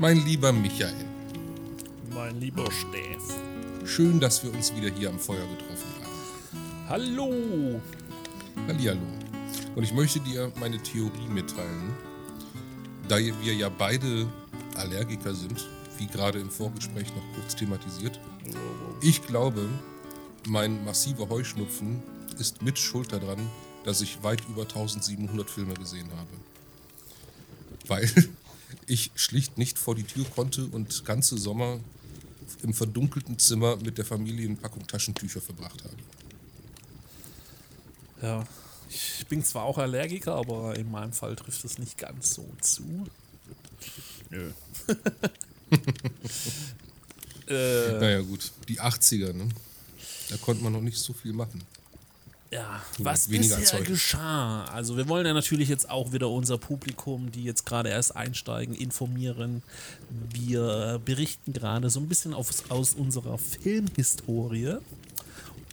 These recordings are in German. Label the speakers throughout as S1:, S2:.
S1: Mein lieber Michael.
S2: Mein lieber Steff.
S1: Schön, dass wir uns wieder hier am Feuer getroffen haben.
S2: Hallo.
S1: Hallihallo. Und ich möchte dir meine Theorie mitteilen. Da wir ja beide Allergiker sind, wie gerade im Vorgespräch noch kurz thematisiert. Ich glaube, mein massiver Heuschnupfen ist mit Schuld daran, dass ich weit über 1700 Filme gesehen habe. Weil ich schlicht nicht vor die Tür konnte und ganze Sommer im verdunkelten Zimmer mit der Familie eine Packung Taschentücher verbracht habe.
S2: Ja, ich bin zwar auch Allergiker, aber in meinem Fall trifft es nicht ganz so zu. Nö.
S1: äh, naja, gut. Die 80er, ne? Da konnte man noch nicht so viel machen.
S2: Ja, was bisher Zeug. geschah. Also wir wollen ja natürlich jetzt auch wieder unser Publikum, die jetzt gerade erst einsteigen, informieren. Wir berichten gerade so ein bisschen auf, aus unserer Filmhistorie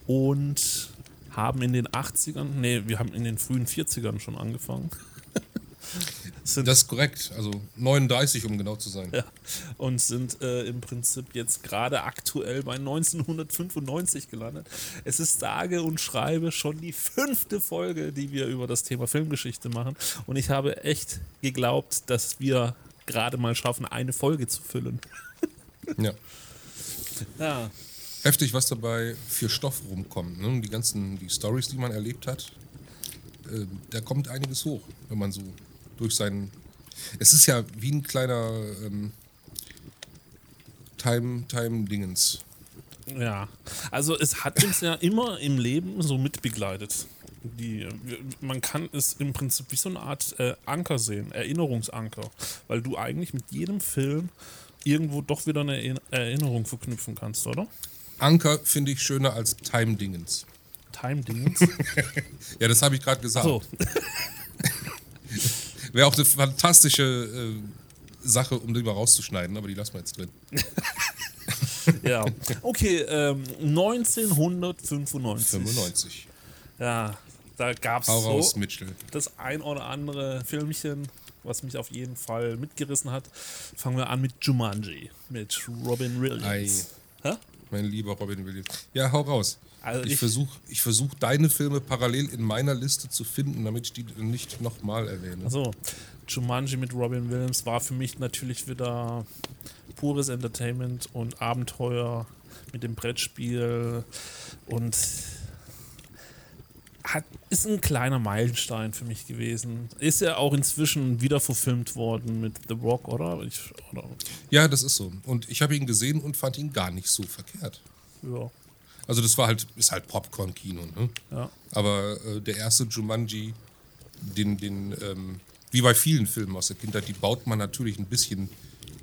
S2: und haben in den 80ern, nee, wir haben in den frühen 40ern schon angefangen.
S1: sind, das ist korrekt, also 39, um genau zu sein.
S2: Ja, und sind äh, im Prinzip jetzt gerade aktuell bei 1995 gelandet. Es ist sage und schreibe schon die fünfte Folge, die wir über das Thema Filmgeschichte machen. Und ich habe echt geglaubt, dass wir gerade mal schaffen, eine Folge zu füllen.
S1: ja. Ja. Heftig, was dabei für Stoff rumkommt. Ne? Die ganzen die Stories, die man erlebt hat, äh, da kommt einiges hoch, wenn man so durch seinen. Es ist ja wie ein kleiner ähm, Time, Time-Dingens.
S2: Ja, also es hat uns ja immer im Leben so mitbegleitet. Die, man kann es im Prinzip wie so eine Art äh, Anker sehen, Erinnerungsanker, weil du eigentlich mit jedem Film irgendwo doch wieder eine Erinnerung verknüpfen kannst, oder?
S1: Anker finde ich schöner als Time-Dingens.
S2: Time-Dingens?
S1: ja, das habe ich gerade gesagt. So. Wäre auch eine fantastische äh, Sache, um die mal rauszuschneiden, aber die lassen wir jetzt drin.
S2: ja, okay, ähm, 1995.
S1: 95.
S2: Ja, da gab es
S1: so
S2: Mitchell. das ein oder andere Filmchen, was mich auf jeden Fall mitgerissen hat. Fangen wir an mit Jumanji, mit Robin Williams.
S1: Ei. Mein lieber Robin Williams. Ja, hau raus. Also ich, versuche ich versuch, deine Filme parallel in meiner Liste zu finden, damit ich die nicht nochmal erwähne.
S2: Also, Jumanji mit Robin Williams war für mich natürlich wieder pures Entertainment und Abenteuer mit dem Brettspiel und hat, ist ein kleiner Meilenstein für mich gewesen. Ist ja auch inzwischen wieder verfilmt worden mit The Rock, oder? Ich, oder?
S1: Ja, das ist so. Und ich habe ihn gesehen und fand ihn gar nicht so verkehrt.
S2: Ja.
S1: Also das war halt, ist halt Popcorn-Kino, ne?
S2: Ja.
S1: Aber äh, der erste Jumanji, den, den, ähm, wie bei vielen Filmen aus der Kindheit, die baut man natürlich ein bisschen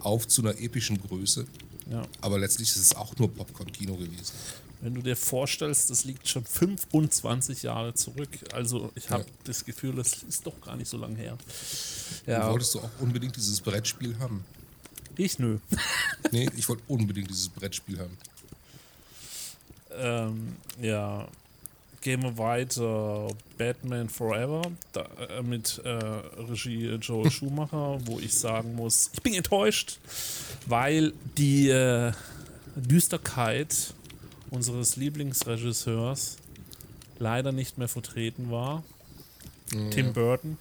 S1: auf zu einer epischen Größe.
S2: Ja.
S1: Aber letztlich ist es auch nur Popcorn-Kino gewesen.
S2: Wenn du dir vorstellst, das liegt schon 25 Jahre zurück. Also ich habe ja. das Gefühl, das ist doch gar nicht so lange her.
S1: Ja. Wolltest du auch unbedingt dieses Brettspiel haben?
S2: Ich nö.
S1: nee, ich wollte unbedingt dieses Brettspiel haben.
S2: Ähm, ja, gehen wir weiter. Batman Forever da, äh, mit äh, Regie Joel Schumacher, wo ich sagen muss, ich bin enttäuscht, weil die äh, Düsterkeit unseres Lieblingsregisseurs leider nicht mehr vertreten war. Mhm. Tim Burton.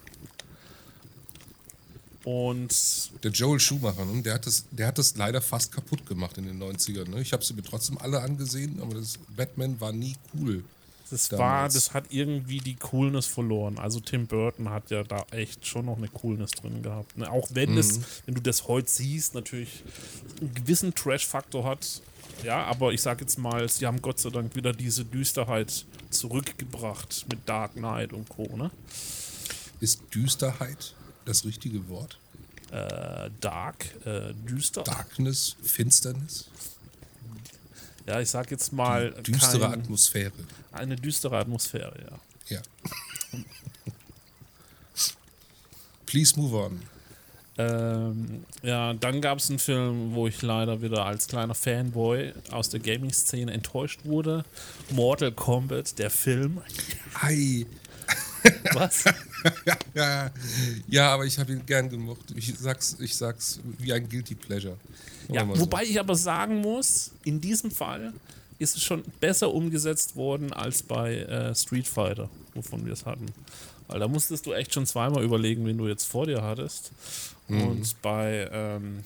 S2: Und
S1: der Joel Schumacher, ne? der, hat das, der hat das leider fast kaputt gemacht in den 90ern. Ne? Ich habe sie mir trotzdem alle angesehen, aber das Batman war nie cool.
S2: Das war, das hat irgendwie die Coolness verloren. Also Tim Burton hat ja da echt schon noch eine Coolness drin gehabt. Ne? Auch wenn mhm. es, wenn du das heute siehst, natürlich einen gewissen Trash-Faktor hat. Ja, aber ich sag jetzt mal, sie haben Gott sei Dank wieder diese Düsterheit zurückgebracht mit Dark Knight und Co. Ne?
S1: Ist Düsterheit das richtige Wort?
S2: Äh, dark, äh, düster.
S1: Darkness, Finsternis.
S2: Ja, ich sag jetzt mal.
S1: Die düstere kein, Atmosphäre.
S2: Eine düstere Atmosphäre,
S1: ja. Ja. Please move on.
S2: Ähm, ja, dann gab es einen Film, wo ich leider wieder als kleiner Fanboy aus der Gaming-Szene enttäuscht wurde. Mortal Kombat, der Film.
S1: Ei.
S2: Was?
S1: ja, ja, aber ich habe ihn gern gemocht. Ich sag's, ich sag's wie ein Guilty Pleasure.
S2: Ja, wobei so. ich aber sagen muss, in diesem Fall ist es schon besser umgesetzt worden als bei äh, Street Fighter, wovon wir es hatten. Weil da musstest du echt schon zweimal überlegen, wen du jetzt vor dir hattest. Mhm. Und bei ähm,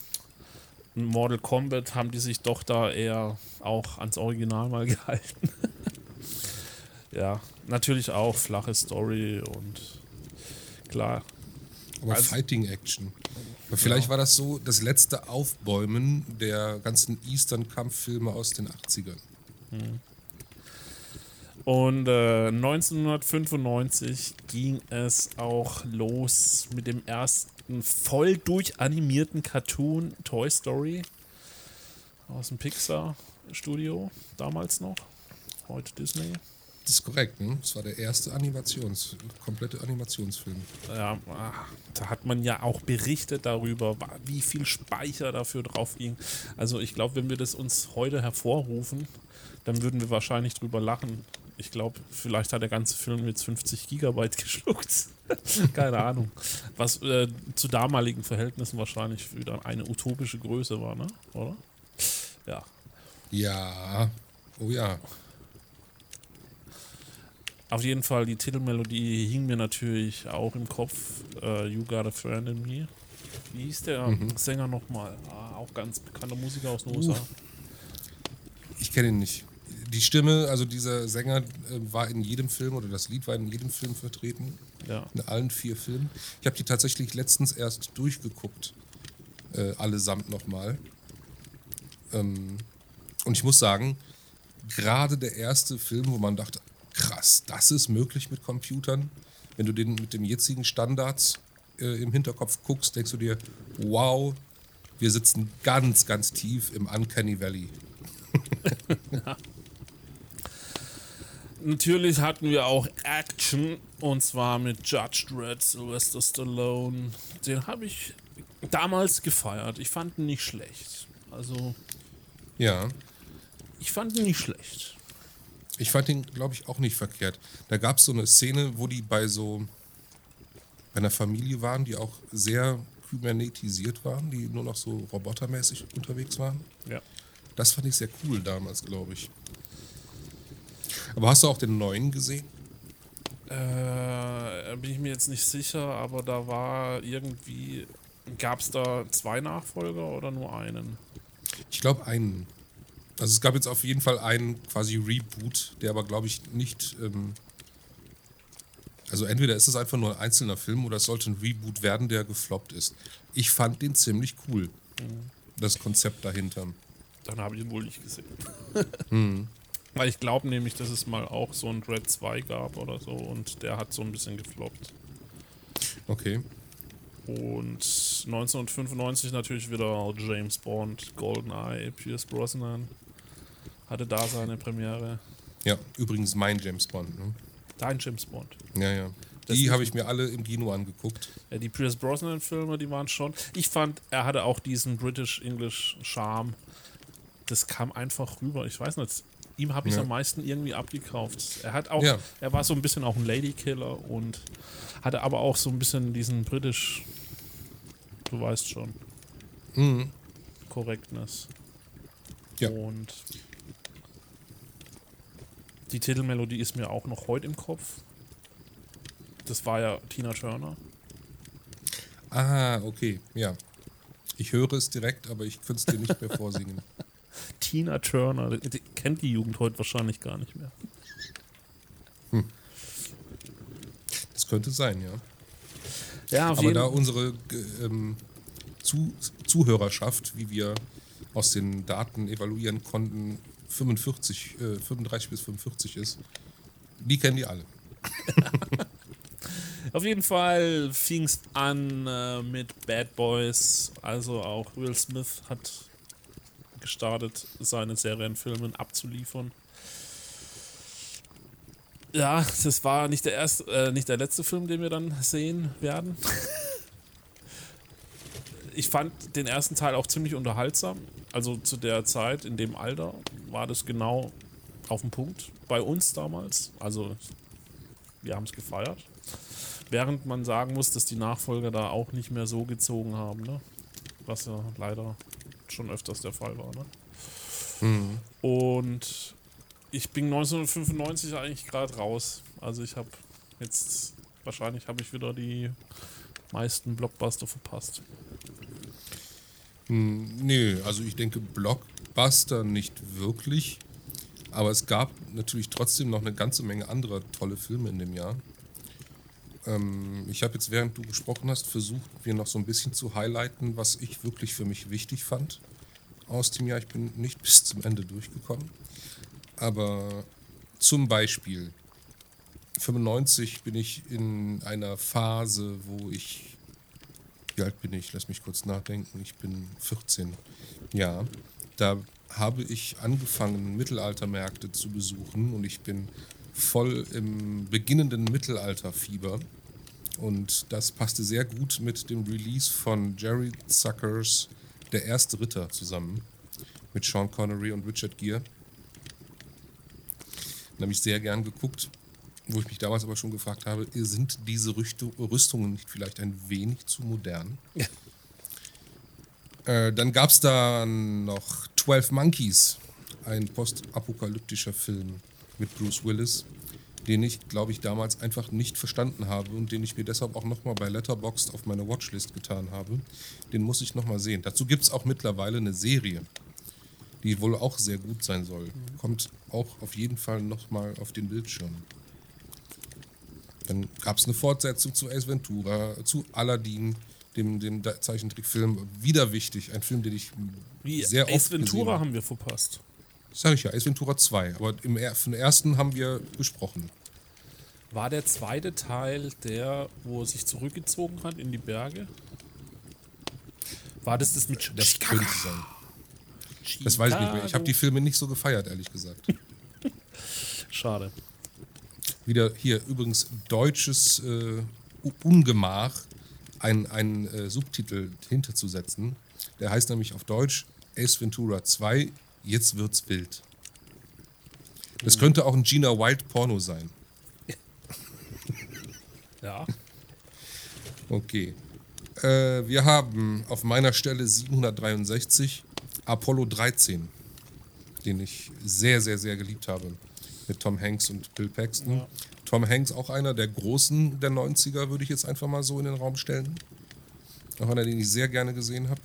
S2: Mortal Kombat haben die sich doch da eher auch ans Original mal gehalten. Ja, natürlich auch flache Story und klar.
S1: Aber also, Fighting Action. Vielleicht ja. war das so das letzte Aufbäumen der ganzen Eastern-Kampffilme aus den 80ern.
S2: Hm. Und äh, 1995 ging es auch los mit dem ersten voll durchanimierten Cartoon Toy Story aus dem Pixar-Studio, damals noch, heute Disney.
S1: Das ist korrekt, ne? Das war der erste Animations, komplette Animationsfilm.
S2: Ja, da hat man ja auch berichtet darüber, wie viel Speicher dafür drauf ging. Also ich glaube, wenn wir das uns heute hervorrufen, dann würden wir wahrscheinlich drüber lachen. Ich glaube, vielleicht hat der ganze Film jetzt 50 Gigabyte geschluckt. Keine Ahnung. Was äh, zu damaligen Verhältnissen wahrscheinlich wieder eine utopische Größe war, ne? Oder? Ja.
S1: Ja. Oh ja.
S2: Auf jeden Fall, die Titelmelodie hing mir natürlich auch im Kopf. Uh, you Got a Friend in Me. Wie hieß der mhm. Sänger nochmal? Ah, auch ganz bekannter Musiker aus den USA. Uh.
S1: Ich kenne ihn nicht. Die Stimme, also dieser Sänger, äh, war in jedem Film oder das Lied war in jedem Film vertreten.
S2: Ja.
S1: In allen vier Filmen. Ich habe die tatsächlich letztens erst durchgeguckt. Äh, allesamt nochmal. Ähm, und ich muss sagen, gerade der erste Film, wo man dachte, krass, das ist möglich mit Computern. Wenn du den mit den jetzigen Standards äh, im Hinterkopf guckst, denkst du dir, wow, wir sitzen ganz, ganz tief im Uncanny Valley.
S2: ja. Natürlich hatten wir auch Action und zwar mit Judge Dredd, Sylvester Stallone. Den habe ich damals gefeiert. Ich fand ihn nicht schlecht. Also.
S1: Ja.
S2: Ich fand ihn nicht schlecht.
S1: Ich fand den, glaube ich, auch nicht verkehrt. Da gab es so eine Szene, wo die bei so bei einer Familie waren, die auch sehr kybernetisiert waren, die nur noch so robotermäßig unterwegs waren.
S2: Ja.
S1: Das fand ich sehr cool damals, glaube ich. Aber hast du auch den neuen gesehen?
S2: Äh, bin ich mir jetzt nicht sicher, aber da war irgendwie. Gab es da zwei Nachfolger oder nur einen?
S1: Ich glaube einen. Also es gab jetzt auf jeden Fall einen quasi Reboot, der aber glaube ich nicht. Ähm also entweder ist es einfach nur ein einzelner Film oder es sollte ein Reboot werden, der gefloppt ist. Ich fand den ziemlich cool. Mhm. Das Konzept dahinter.
S2: Dann habe ich ihn wohl nicht gesehen. mhm. Weil ich glaube nämlich, dass es mal auch so ein Dread 2 gab oder so und der hat so ein bisschen gefloppt.
S1: Okay.
S2: Und 1995 natürlich wieder James Bond, GoldenEye, Pierce Brosnan hatte da seine Premiere.
S1: Ja, übrigens mein James Bond. Ne?
S2: Dein James Bond.
S1: Ja, ja. Die habe ich mir alle im Kino angeguckt.
S2: Ja, die Pierce Brosnan-Filme, die waren schon. Ich fand, er hatte auch diesen British-English-Charme. Das kam einfach rüber. Ich weiß nicht, ihm habe ich ja. am meisten irgendwie abgekauft. Er hat auch, ja. er war so ein bisschen auch ein Ladykiller und hatte aber auch so ein bisschen diesen British, du weißt schon,
S1: mhm.
S2: Correctness.
S1: Ja.
S2: Und die Titelmelodie ist mir auch noch heute im Kopf. Das war ja Tina Turner.
S1: Ah, okay, ja. Ich höre es direkt, aber ich könnte es dir nicht mehr vorsingen.
S2: Tina Turner, die kennt die Jugend heute wahrscheinlich gar nicht mehr.
S1: Hm. Das könnte sein, ja.
S2: Ja,
S1: aber da unsere ähm, Zu Zuhörerschaft, wie wir aus den Daten evaluieren konnten, 45, äh, 35 bis 45 ist, die kennen die alle.
S2: Auf jeden Fall fing es an äh, mit Bad Boys. Also auch Will Smith hat gestartet, seine Serienfilme abzuliefern. Ja, das war nicht der erste, äh, nicht der letzte Film, den wir dann sehen werden. ich fand den ersten Teil auch ziemlich unterhaltsam. Also zu der Zeit, in dem Alter, war das genau auf den Punkt bei uns damals. Also wir haben es gefeiert. Während man sagen muss, dass die Nachfolger da auch nicht mehr so gezogen haben, ne? was ja leider schon öfters der Fall war. Ne?
S1: Mhm.
S2: Und ich bin 1995 eigentlich gerade raus. Also ich habe jetzt, wahrscheinlich habe ich wieder die meisten Blockbuster verpasst.
S1: Hm, nee, also ich denke Blockbuster nicht wirklich. Aber es gab natürlich trotzdem noch eine ganze Menge anderer tolle Filme in dem Jahr. Ähm, ich habe jetzt, während du gesprochen hast, versucht, mir noch so ein bisschen zu highlighten, was ich wirklich für mich wichtig fand aus dem Jahr. Ich bin nicht bis zum Ende durchgekommen. Aber zum Beispiel 95 bin ich in einer Phase, wo ich, wie alt bin ich? Lass mich kurz nachdenken. Ich bin 14. Ja, da habe ich angefangen, Mittelaltermärkte zu besuchen und ich bin voll im beginnenden Mittelalterfieber. Und das passte sehr gut mit dem Release von Jerry Zuckers Der erste Ritter zusammen mit Sean Connery und Richard Gere. Den habe ich sehr gern geguckt, wo ich mich damals aber schon gefragt habe, sind diese Rüstungen nicht vielleicht ein wenig zu modern? Ja. Äh, dann gab es da noch 12 Monkeys, ein postapokalyptischer Film mit Bruce Willis, den ich, glaube ich, damals einfach nicht verstanden habe und den ich mir deshalb auch nochmal bei Letterboxd auf meine Watchlist getan habe. Den muss ich nochmal sehen. Dazu gibt es auch mittlerweile eine Serie die wohl auch sehr gut sein soll. Kommt auch auf jeden Fall nochmal auf den Bildschirm. Dann gab es eine Fortsetzung zu Ace Ventura, zu Aladdin, dem, dem Zeichentrickfilm. Wieder wichtig, ein Film, den ich
S2: Wie,
S1: sehr
S2: Ace
S1: oft
S2: Ventura
S1: gesehen
S2: haben wir verpasst.
S1: Sag ich ja, Ace Ventura 2. Aber im, von ersten haben wir gesprochen.
S2: War der zweite Teil der, wo er sich zurückgezogen hat in die Berge? War das das mit
S1: Das könnte sein. Das weiß ich nicht mehr. Ich habe die Filme nicht so gefeiert, ehrlich gesagt.
S2: Schade.
S1: Wieder hier übrigens deutsches äh, Ungemach, einen äh, Subtitel hinterzusetzen. Der heißt nämlich auf Deutsch Ace Ventura 2, jetzt wird's wild. Das hm. könnte auch ein Gina Wild Porno sein.
S2: Ja.
S1: Okay. Äh, wir haben auf meiner Stelle 763 Apollo 13, den ich sehr, sehr, sehr geliebt habe. Mit Tom Hanks und Bill Paxton. Ja. Tom Hanks auch einer der Großen der 90er, würde ich jetzt einfach mal so in den Raum stellen. Auch einer, den ich sehr gerne gesehen habe.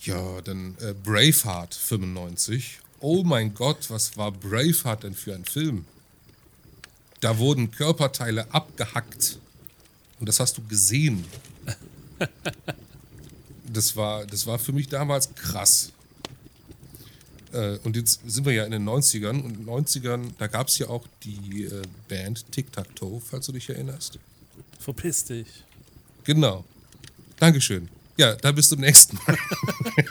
S1: Ja, dann äh, Braveheart 95. Oh mein Gott, was war Braveheart denn für ein Film? Da wurden Körperteile abgehackt. Und das hast du gesehen. das war, das war für mich damals krass. Äh, und jetzt sind wir ja in den 90ern und in den 90ern, da gab es ja auch die äh, Band Tic Tac Toe, falls du dich erinnerst.
S2: Verpiss dich.
S1: Genau. Dankeschön. Ja, da bist du im nächsten Mal.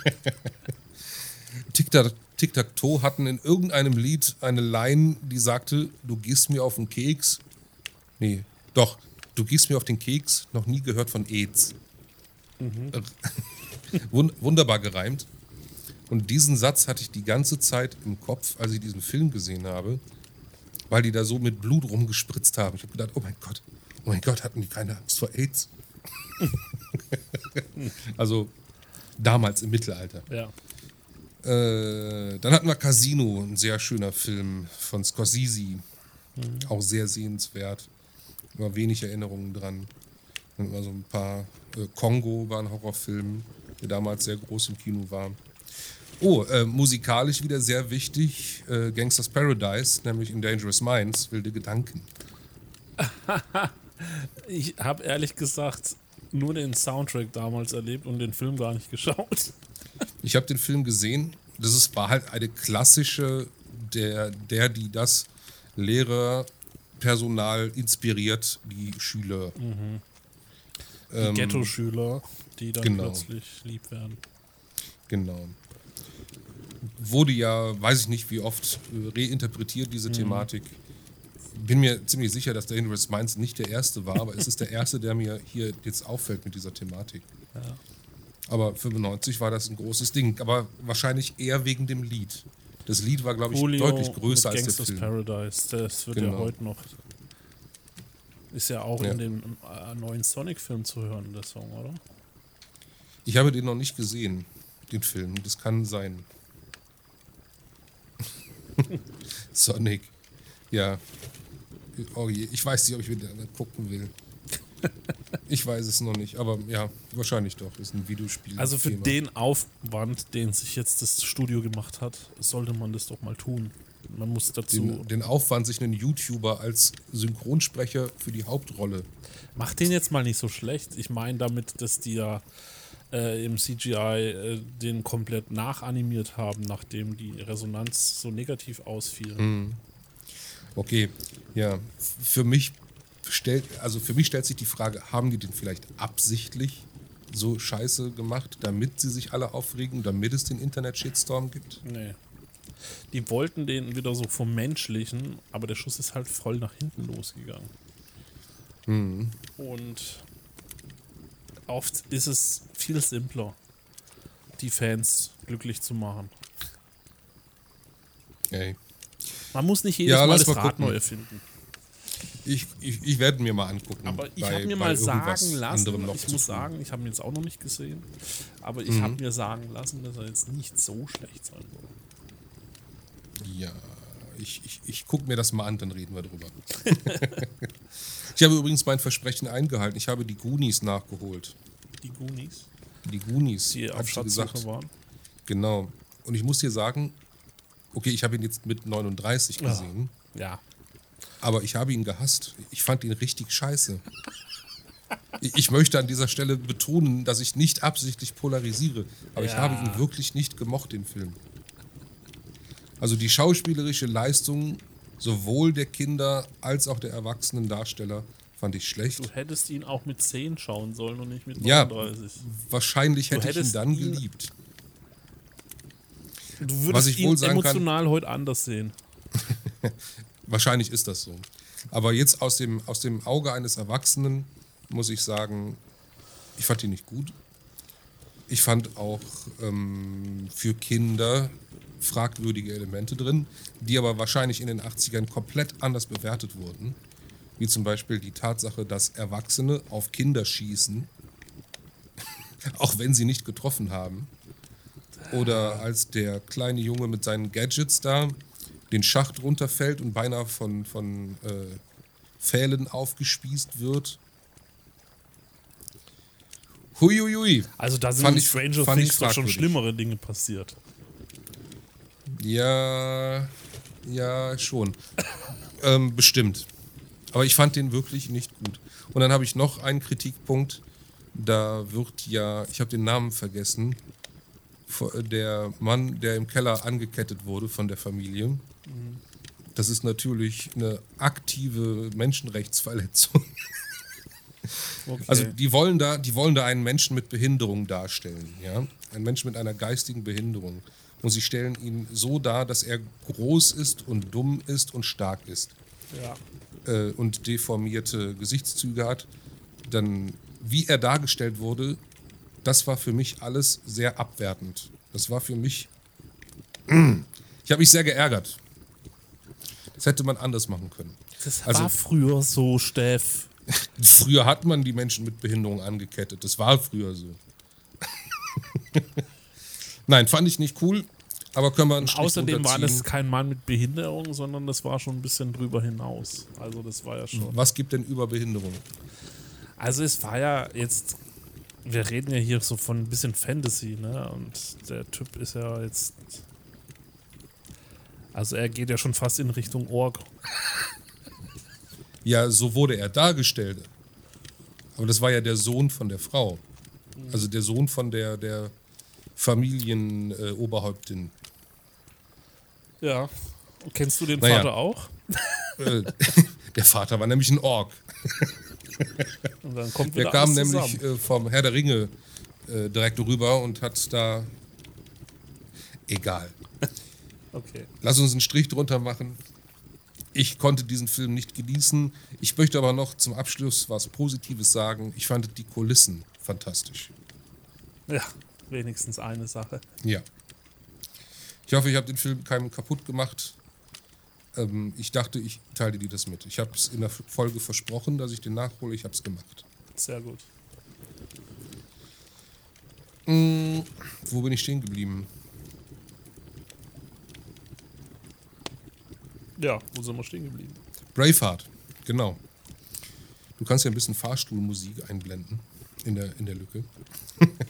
S1: Tic Tac, Tic Tac Toe hatten in irgendeinem Lied eine Line, die sagte, du gehst mir auf den Keks. Nee, doch, du gehst mir auf den Keks, noch nie gehört von AIDS. Mhm. Wunderbar gereimt. Und diesen Satz hatte ich die ganze Zeit im Kopf, als ich diesen Film gesehen habe, weil die da so mit Blut rumgespritzt haben. Ich habe gedacht, oh mein Gott, oh mein Gott, hatten die keine Angst vor AIDS? also damals im Mittelalter.
S2: Ja.
S1: Äh, dann hatten wir Casino, ein sehr schöner Film von Scorsese. Mhm. Auch sehr sehenswert. War wenig Erinnerungen dran. Dann war so ein paar. Äh, Kongo war ein Horrorfilm der damals sehr groß im Kino war. Oh, äh, musikalisch wieder sehr wichtig, äh, Gangsters Paradise, nämlich in Dangerous Minds, wilde Gedanken.
S2: ich habe ehrlich gesagt nur den Soundtrack damals erlebt und den Film gar nicht geschaut.
S1: Ich habe den Film gesehen. Das ist, war halt eine klassische, der, der, die das Lehrerpersonal inspiriert, die Schüler.
S2: Mhm. Die ähm, Ghetto-Schüler die dann genau. plötzlich lieb werden.
S1: Genau. Wurde ja, weiß ich nicht wie oft, reinterpretiert, diese mhm. Thematik. Bin mir ziemlich sicher, dass Dangerous Minds nicht der erste war, aber es ist der erste, der mir hier jetzt auffällt mit dieser Thematik.
S2: Ja.
S1: Aber 95 war das ein großes Ding, aber wahrscheinlich eher wegen dem Lied. Das Lied war, glaube ich,
S2: Julio
S1: deutlich größer als der Film.
S2: Paradise. Das wird ja
S1: Genau.
S2: heute noch. Ist ja auch
S1: Ja.
S2: in dem äh, neuen Sonic-Film zu hören, der Song, oder?
S1: Ich habe den noch nicht gesehen, den Film. Das kann sein. Sonic. Ja. Oh je, ich weiß nicht, ob ich wieder gucken will. Ich weiß es noch nicht, aber ja, wahrscheinlich doch. Ist ein Videospiel.
S2: Also für
S1: Thema.
S2: den Aufwand, den sich jetzt das Studio gemacht hat, sollte man das doch mal tun. Man muss dazu.
S1: den, den Aufwand, sich einen YouTuber als Synchronsprecher für die Hauptrolle.
S2: Mach den jetzt mal nicht so schlecht. Ich meine damit, dass die ja äh, im CGI äh, den komplett nachanimiert haben, nachdem die Resonanz so negativ ausfiel.
S1: Mhm. Okay, ja. Für mich stellt, also für mich stellt sich die Frage, haben die den vielleicht absichtlich so scheiße gemacht, damit sie sich alle aufregen, damit es den Internet-Shitstorm gibt?
S2: Nee. Die wollten den wieder so vom Menschlichen, aber der Schuss ist halt voll nach hinten losgegangen. Und oft ist es viel simpler, die Fans glücklich zu machen.
S1: Ey.
S2: Man muss nicht jedes
S1: Ja,
S2: Mal das
S1: mal
S2: Rad
S1: gucken.
S2: neu erfinden.
S1: Ich, ich, ich werde mir mal angucken.
S2: Aber ich habe mir mal sagen lassen, ich muss sagen, ich habe ihn jetzt auch noch nicht gesehen, aber ich
S1: Mhm.
S2: habe mir sagen lassen, dass er jetzt nicht so schlecht sein soll.
S1: Ja, ich, ich, ich gucke mir das mal an, dann reden wir drüber. ich habe übrigens mein Versprechen eingehalten. Ich habe die Goonies nachgeholt.
S2: Die Goonies,
S1: Die Goonies,
S2: die
S1: hab
S2: auf
S1: ich dir gesagt.
S2: Schatzsuche waren.
S1: Genau. Und ich muss dir sagen, okay, ich habe ihn jetzt mit 39
S2: Ja.
S1: gesehen,
S2: Ja,
S1: aber ich habe ihn gehasst. Ich fand ihn richtig scheiße. Ich ich möchte an dieser Stelle betonen, dass ich nicht absichtlich polarisiere, aber ich
S2: Ja.
S1: habe ihn wirklich nicht gemocht, den Film. Also die schauspielerische Leistung sowohl der Kinder als auch der erwachsenen Darsteller fand ich schlecht.
S2: du hättest ihn auch mit 10 schauen sollen und nicht mit
S1: Ja.
S2: 39.
S1: Wahrscheinlich
S2: Du
S1: hätte ich ihn dann
S2: ihn-
S1: geliebt.
S2: Du würdest
S1: Was ich
S2: ihn
S1: wohl sagen kann-
S2: emotional heute anders sehen.
S1: Wahrscheinlich ist das so. Aber jetzt aus dem, aus dem Auge eines Erwachsenen muss ich sagen, ich fand ihn nicht gut. Ich fand auch ähm, für Kinder fragwürdige Elemente drin, die aber wahrscheinlich in den 80ern komplett anders bewertet wurden. Wie zum Beispiel die Tatsache, dass Erwachsene auf Kinder schießen, auch wenn sie nicht getroffen haben. Oder als der kleine Junge mit seinen Gadgets da den Schacht runterfällt und beinahe von, von äh, Pfählen aufgespießt wird. Huiuiui.
S2: Also da sind
S1: Fand ich-
S2: Stranger
S1: fand
S2: Things doch schon schlimmere Dinge passiert.
S1: Ja, ja, schon. ähm, bestimmt. Aber ich fand den wirklich nicht gut. Und dann habe ich noch einen Kritikpunkt. Da wird ja, ich habe den Namen vergessen, vor- der Mann, der im Keller angekettet wurde von der Familie. Das ist natürlich eine aktive Menschenrechtsverletzung.
S2: Okay.
S1: Also die wollen da, die wollen da einen Menschen mit Behinderung darstellen, ja, einen Menschen mit einer geistigen Behinderung. Und sie stellen ihn so dar, dass er groß ist und dumm ist und stark ist
S2: ja.
S1: Äh, und deformierte Gesichtszüge hat. Dann, wie er dargestellt wurde, das war für mich alles sehr abwertend. Das war für mich. Ich habe mich sehr geärgert. Das hätte man anders machen können.
S2: Das
S1: Also-
S2: war früher so, Steff.
S1: Früher hat man die Menschen mit Behinderung angekettet. Das war früher so. Nein, fand ich nicht cool, aber können wir einen Strich
S2: Außerdem war das kein Mann mit Behinderung, sondern das war schon ein bisschen drüber hinaus. Also das war ja schon.
S1: Was gibt denn über Behinderung?
S2: Also es war ja jetzt, wir reden ja hier so von ein bisschen Fantasy, ne? Und der Typ ist ja jetzt, also er geht ja schon fast in Richtung Org.
S1: Ja, so wurde er dargestellt. Aber das war ja der Sohn von der Frau. Also der Sohn von der, der Familienoberhäuptin. Äh.
S2: Ja. Kennst du den
S1: Naja.
S2: Vater auch?
S1: äh, der Vater war nämlich ein Ork.
S2: Und dann kommt
S1: Der kam nämlich
S2: zusammen.
S1: äh, vom Herr der Ringe äh, direkt rüber und hat da. Egal.
S2: Okay.
S1: Lass uns einen Strich drunter machen. Ich konnte diesen Film nicht genießen. Ich möchte aber noch zum Abschluss was Positives sagen. Ich fand die Kulissen fantastisch.
S2: Ja, wenigstens eine Sache.
S1: Ja. Ich hoffe, ich habe den Film keinem kaputt gemacht. Ähm, ich dachte, ich teile dir das mit. Ich habe es in der Folge versprochen, dass ich den nachhole. Ich habe es gemacht.
S2: Sehr gut.
S1: Mm, wo bin ich stehen geblieben?
S2: Ja, wo sind wir stehen geblieben?
S1: Braveheart, genau. Du kannst ja ein bisschen Fahrstuhlmusik einblenden in der, in der Lücke.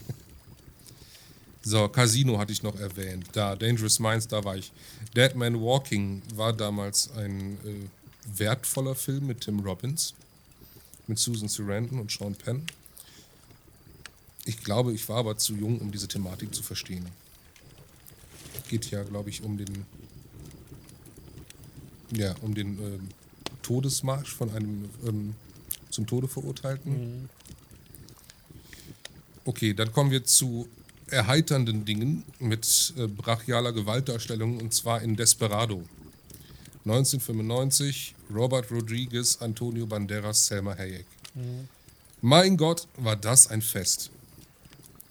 S1: so, Casino hatte ich noch erwähnt. Da, Dangerous Minds, da war ich. Dead Man Walking war damals ein äh, wertvoller Film mit Tim Robbins, mit Susan Sarandon und Sean Penn. Ich glaube, ich war aber zu jung, um diese Thematik zu verstehen. Geht ja, glaube ich, um den ja, um den ähm, Todesmarsch von einem ähm, zum Tode verurteilten. Mhm. Okay, dann kommen wir zu erheiternden Dingen mit äh, brachialer Gewaltdarstellung und zwar in Desperado. 1995, Robert Rodriguez, Antonio Banderas, Selma Hayek. Mhm. Mein Gott, war das ein Fest.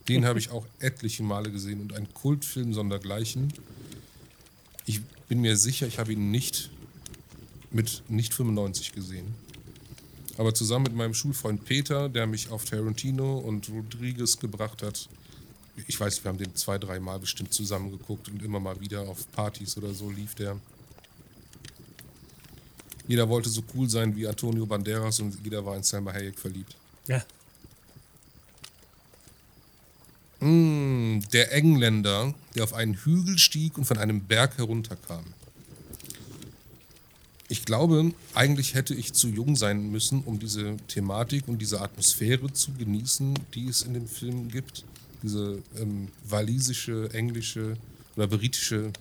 S1: Den habe ich auch etliche Male gesehen und ein Kultfilm sondergleichen. Ich bin mir sicher, ich habe ihn nicht mit nicht 95 gesehen. Aber zusammen mit meinem Schulfreund Peter, der mich auf Tarantino und Rodriguez gebracht hat, ich weiß, wir haben den zwei, drei Mal bestimmt zusammen geguckt und immer mal wieder auf Partys oder so lief der. Jeder wollte so cool sein wie Antonio Banderas und jeder war in Selma Hayek verliebt.
S2: Ja.
S1: Mm, der Engländer, der auf einen Hügel stieg und von einem Berg herunterkam. Ich glaube, eigentlich hätte ich zu jung sein müssen, um diese Thematik und diese Atmosphäre zu genießen, die es in dem Film gibt. Diese ähm, walisische, englische oder britische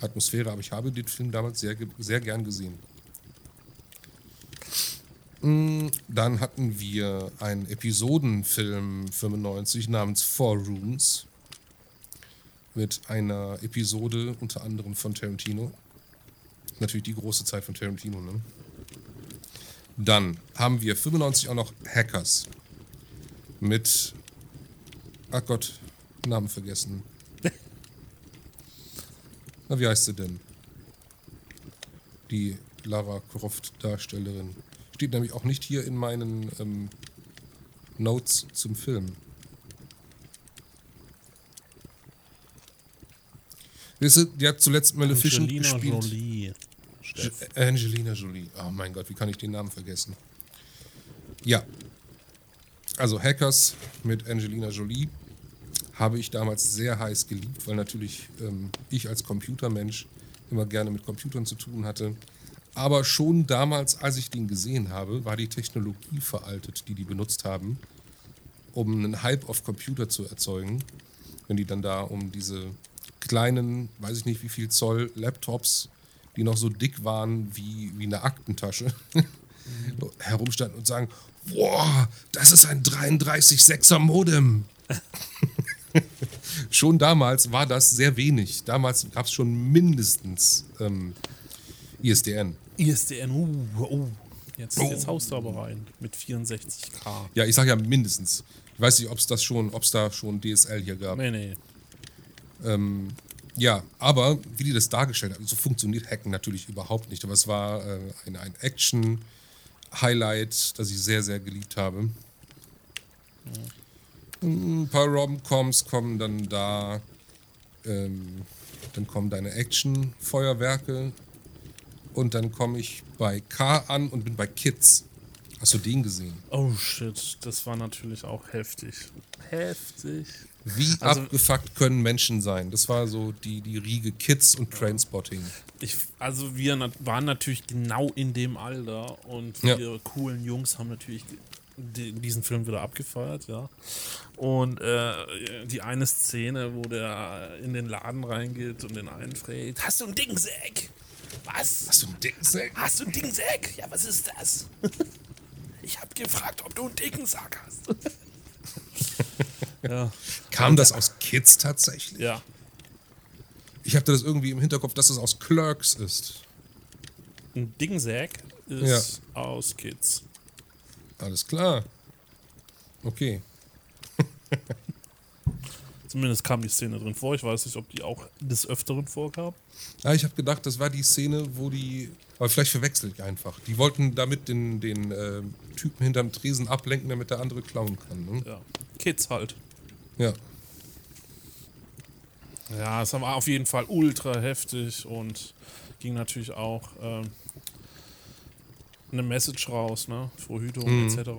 S1: Atmosphäre. Aber ich habe den Film damals sehr, sehr gern gesehen. Mm, dann hatten wir einen Episodenfilm 95 namens Four Rooms mit einer Episode unter anderem von Tarantino natürlich die große Zeit von Tarantino. Ne? Dann haben wir 95 auch noch Hackers mit, ach Gott, Namen vergessen. Na, wie heißt sie denn? Die Lara Croft Darstellerin. Steht nämlich auch nicht hier in meinen ähm, Notes zum Film. Die hat zuletzt Maleficent
S2: Angelina
S1: gespielt.
S2: Jolie.
S1: Steff. Angelina Jolie. Oh mein Gott, wie kann ich den Namen vergessen? Ja. Also Hackers mit Angelina Jolie habe ich damals sehr heiß geliebt, weil natürlich ähm, ich als Computermensch immer gerne mit Computern zu tun hatte. Aber schon damals, als ich den gesehen habe, war die Technologie veraltet, die die benutzt haben, um einen Hype auf Computer zu erzeugen. Wenn die dann da um diese kleinen, weiß ich nicht wie viel Zoll Laptops die noch so dick waren wie, wie eine Aktentasche, mhm. herumstanden und sagen, boah, das ist ein 33,6er Modem. schon damals war das sehr wenig. Damals gab es schon mindestens ähm, ISDN.
S2: ISDN, uh, uh. Jetzt, oh. jetzt haust du aber rein mit 64K.
S1: Ja, ich sage ja mindestens. Ich weiß nicht, ob es das schon, ob es da schon DSL hier gab.
S2: Nee, nee.
S1: Ähm, ja, aber wie die das dargestellt haben, so funktioniert Hacken natürlich überhaupt nicht. Aber es war äh, ein, ein Action-Highlight, das ich sehr, sehr geliebt habe. Ja. Ein paar Rom-Coms kommen dann da. Ähm, dann kommen deine Action-Feuerwerke. Und dann komme ich bei K an und bin bei Kids. Hast du den gesehen?
S2: Oh shit, das war natürlich auch heftig. Heftig.
S1: Wie also, abgefuckt können Menschen sein? Das war so die, die Riege Kids und Trainspotting.
S2: Ich, also wir waren natürlich genau in dem Alter und wir ja. coolen Jungs haben natürlich diesen Film wieder abgefeiert, ja. Und äh, die eine Szene, wo der in den Laden reingeht und den einen fragt, hast du ein Dingsäck? Was?
S1: Hast du ein Dingsäck?
S2: Hast du ein Dingsäck? Ja, was ist das? ich habe gefragt, ob du einen dicken Sack hast.
S1: Ja. Kam das aus Kids tatsächlich?
S2: Ja.
S1: Ich hatte das irgendwie im Hinterkopf, dass es aus Clerks ist.
S2: Ein Dingsack ist ja. aus Kids.
S1: Alles klar. Okay.
S2: Zumindest kam die Szene drin vor. Ich weiß nicht, ob die auch des Öfteren vorkam.
S1: Ja, ich habe gedacht, das war die Szene, wo die. Aber vielleicht verwechsel ich einfach. Die wollten damit den, den äh, Typen hinterm Tresen ablenken, damit der andere klauen kann. Ne?
S2: Ja. Kids halt.
S1: Ja.
S2: Ja, es war auf jeden Fall ultra heftig und ging natürlich auch ähm, eine Message raus, ne? Verhütung
S1: Mhm.
S2: etc.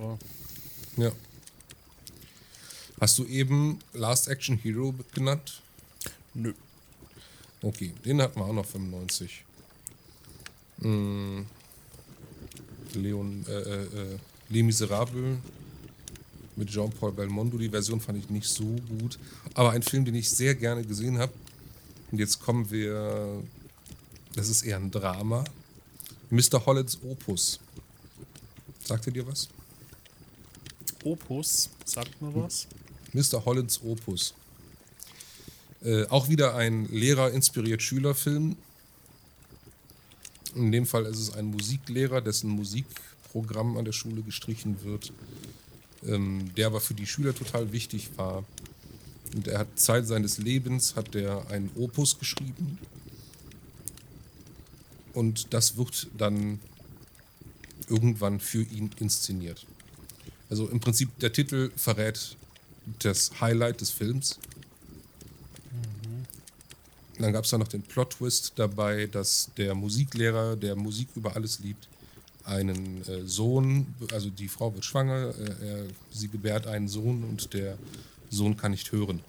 S1: Ja. Hast du eben Last Action Hero genannt?
S2: Nö.
S1: Okay, den hatten wir auch noch 95. Mm. Leon, äh, äh, äh, Les Miserables mit Jean-Paul Belmondo. Die Version fand ich nicht so gut. Aber ein Film, den ich sehr gerne gesehen habe. Und jetzt kommen wir. Das ist eher ein Drama. Mr. Hollands Opus. Sagt er dir was?
S2: Opus, sagt mir was?
S1: Mr. Hollands Opus. Äh, auch wieder ein Lehrer-inspiriert Schülerfilm. In dem Fall ist es ein Musiklehrer, dessen Musikprogramm an der Schule gestrichen wird, ähm, der aber für die Schüler total wichtig war. Und er hat Zeit seines Lebens hat er einen Opus geschrieben. Und das wird dann irgendwann für ihn inszeniert. Also im Prinzip der Titel verrät das Highlight des Films. Und Dann gab es da noch den Plot-Twist dabei, dass der Musiklehrer, der Musik über alles liebt, einen äh, Sohn, also die Frau wird schwanger, äh, er, sie gebärt einen Sohn und der Sohn kann nicht hören.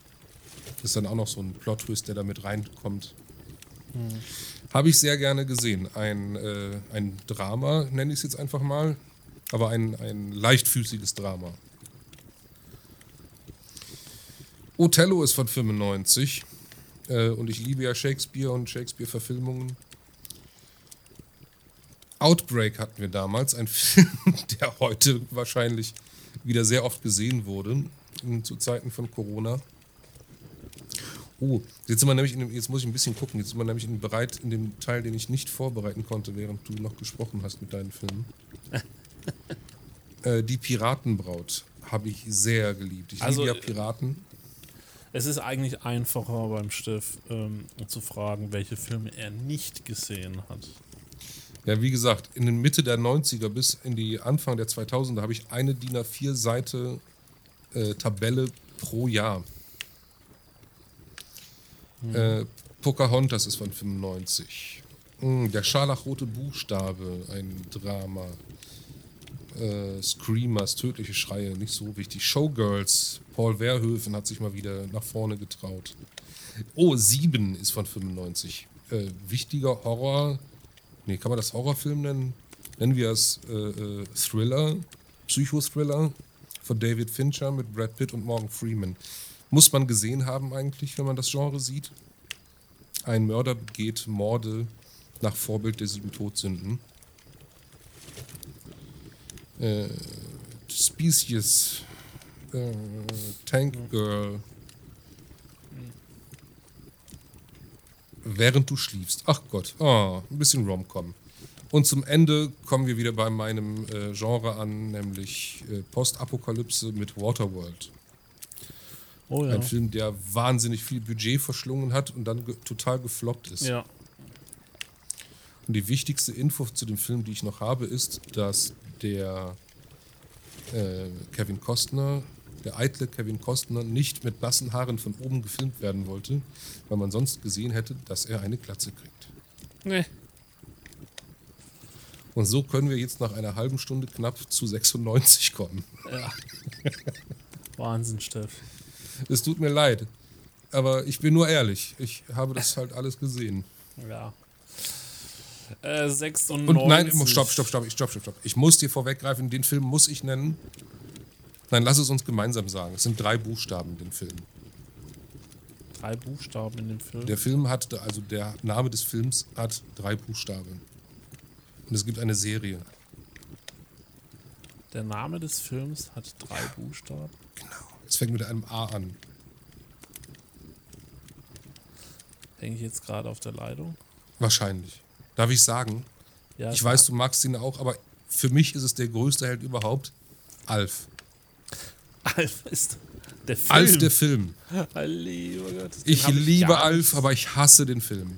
S1: Das ist dann auch noch so ein Plot-Twist, der damit reinkommt. Habe ich sehr gerne gesehen. Ein, äh, ein Drama, nenne ich es jetzt einfach mal, aber ein, ein leichtfüßiges Drama. Othello ist von 95 äh, und ich liebe ja Shakespeare und Shakespeare-Verfilmungen. Outbreak hatten wir damals, ein Film, der heute wahrscheinlich wieder sehr oft gesehen wurde, zu Zeiten von Corona. Oh, jetzt sind wir nämlich in dem, jetzt muss ich ein bisschen gucken, jetzt sind wir nämlich in, bereit, in dem Teil, den ich nicht vorbereiten konnte, während du noch gesprochen hast mit deinen Filmen. äh, die Piratenbraut habe ich sehr geliebt. Ich
S2: Also,
S1: liebe ja Piraten.
S2: Es ist eigentlich einfacher beim Steff ähm, zu fragen, welche Filme er nicht gesehen hat.
S1: Ja, wie gesagt, in den Mitte der 90er bis in die Anfang der 2000er habe ich eine DIN A4 Seite äh, Tabelle pro Jahr. Äh, Pocahontas ist von 95. Mm, der scharlachrote Buchstabe, ein Drama. Äh, Screamers, tödliche Schreie, nicht so wichtig. Showgirls, Paul Verhoeven hat sich mal wieder nach vorne getraut. Oh, Sieben ist von 95. Äh, wichtiger Horror. Nee, kann man das Horrorfilm nennen? Nennen wir es äh, äh, Thriller, Psychothriller von David Fincher mit Brad Pitt und Morgan Freeman. Muss man gesehen haben eigentlich, wenn man das Genre sieht. Ein Mörder begeht Morde nach Vorbild der sieben Todsünden. Äh, Species, äh, Tank Girl. Während du schliefst. Ach Gott, oh, ein bisschen Rom-Com. Und zum Ende kommen wir wieder bei meinem äh, Genre an, nämlich äh, Postapokalypse mit Waterworld.
S2: Oh ja.
S1: Ein Film, der wahnsinnig viel Budget verschlungen hat und dann ge total gefloppt ist.
S2: Ja.
S1: Und die wichtigste Info zu dem Film, die ich noch habe, ist, dass der äh, Kevin Costner, der eitle Kevin Costner, nicht mit nassen Haaren von oben gefilmt werden wollte, weil man sonst gesehen hätte, dass er eine Glatze kriegt.
S2: Nee.
S1: Und so können wir jetzt nach einer halben Stunde knapp zu 96 kommen.
S2: Ja. Wahnsinn, Steff.
S1: Es tut mir leid, aber ich bin nur ehrlich. Ich habe das halt alles gesehen.
S2: Ja. Äh, 96.
S1: Und nein, stopp, stopp, stopp, stopp, stopp, stopp. Ich muss dir vorweggreifen, den Film muss ich nennen. Nein, lass es uns gemeinsam sagen. Es sind drei Buchstaben in dem Film.
S2: Drei Buchstaben in dem Film.
S1: Der Film hat, also der Name des Films hat drei Buchstaben. Und es gibt eine Serie.
S2: Der Name des Films hat drei Buchstaben.
S1: Genau. Es fängt mit einem A an.
S2: Hänge ich jetzt gerade auf der Leitung?
S1: Wahrscheinlich. Darf ich sagen?
S2: Ja,
S1: Ich weiß, du magst ihn auch, aber für mich ist es der größte Held überhaupt. Alf.
S2: Alf ist. Der Film.
S1: Alf der Film.
S2: Lieber Gott.
S1: Ich liebe Alf, aber ich hasse den Film.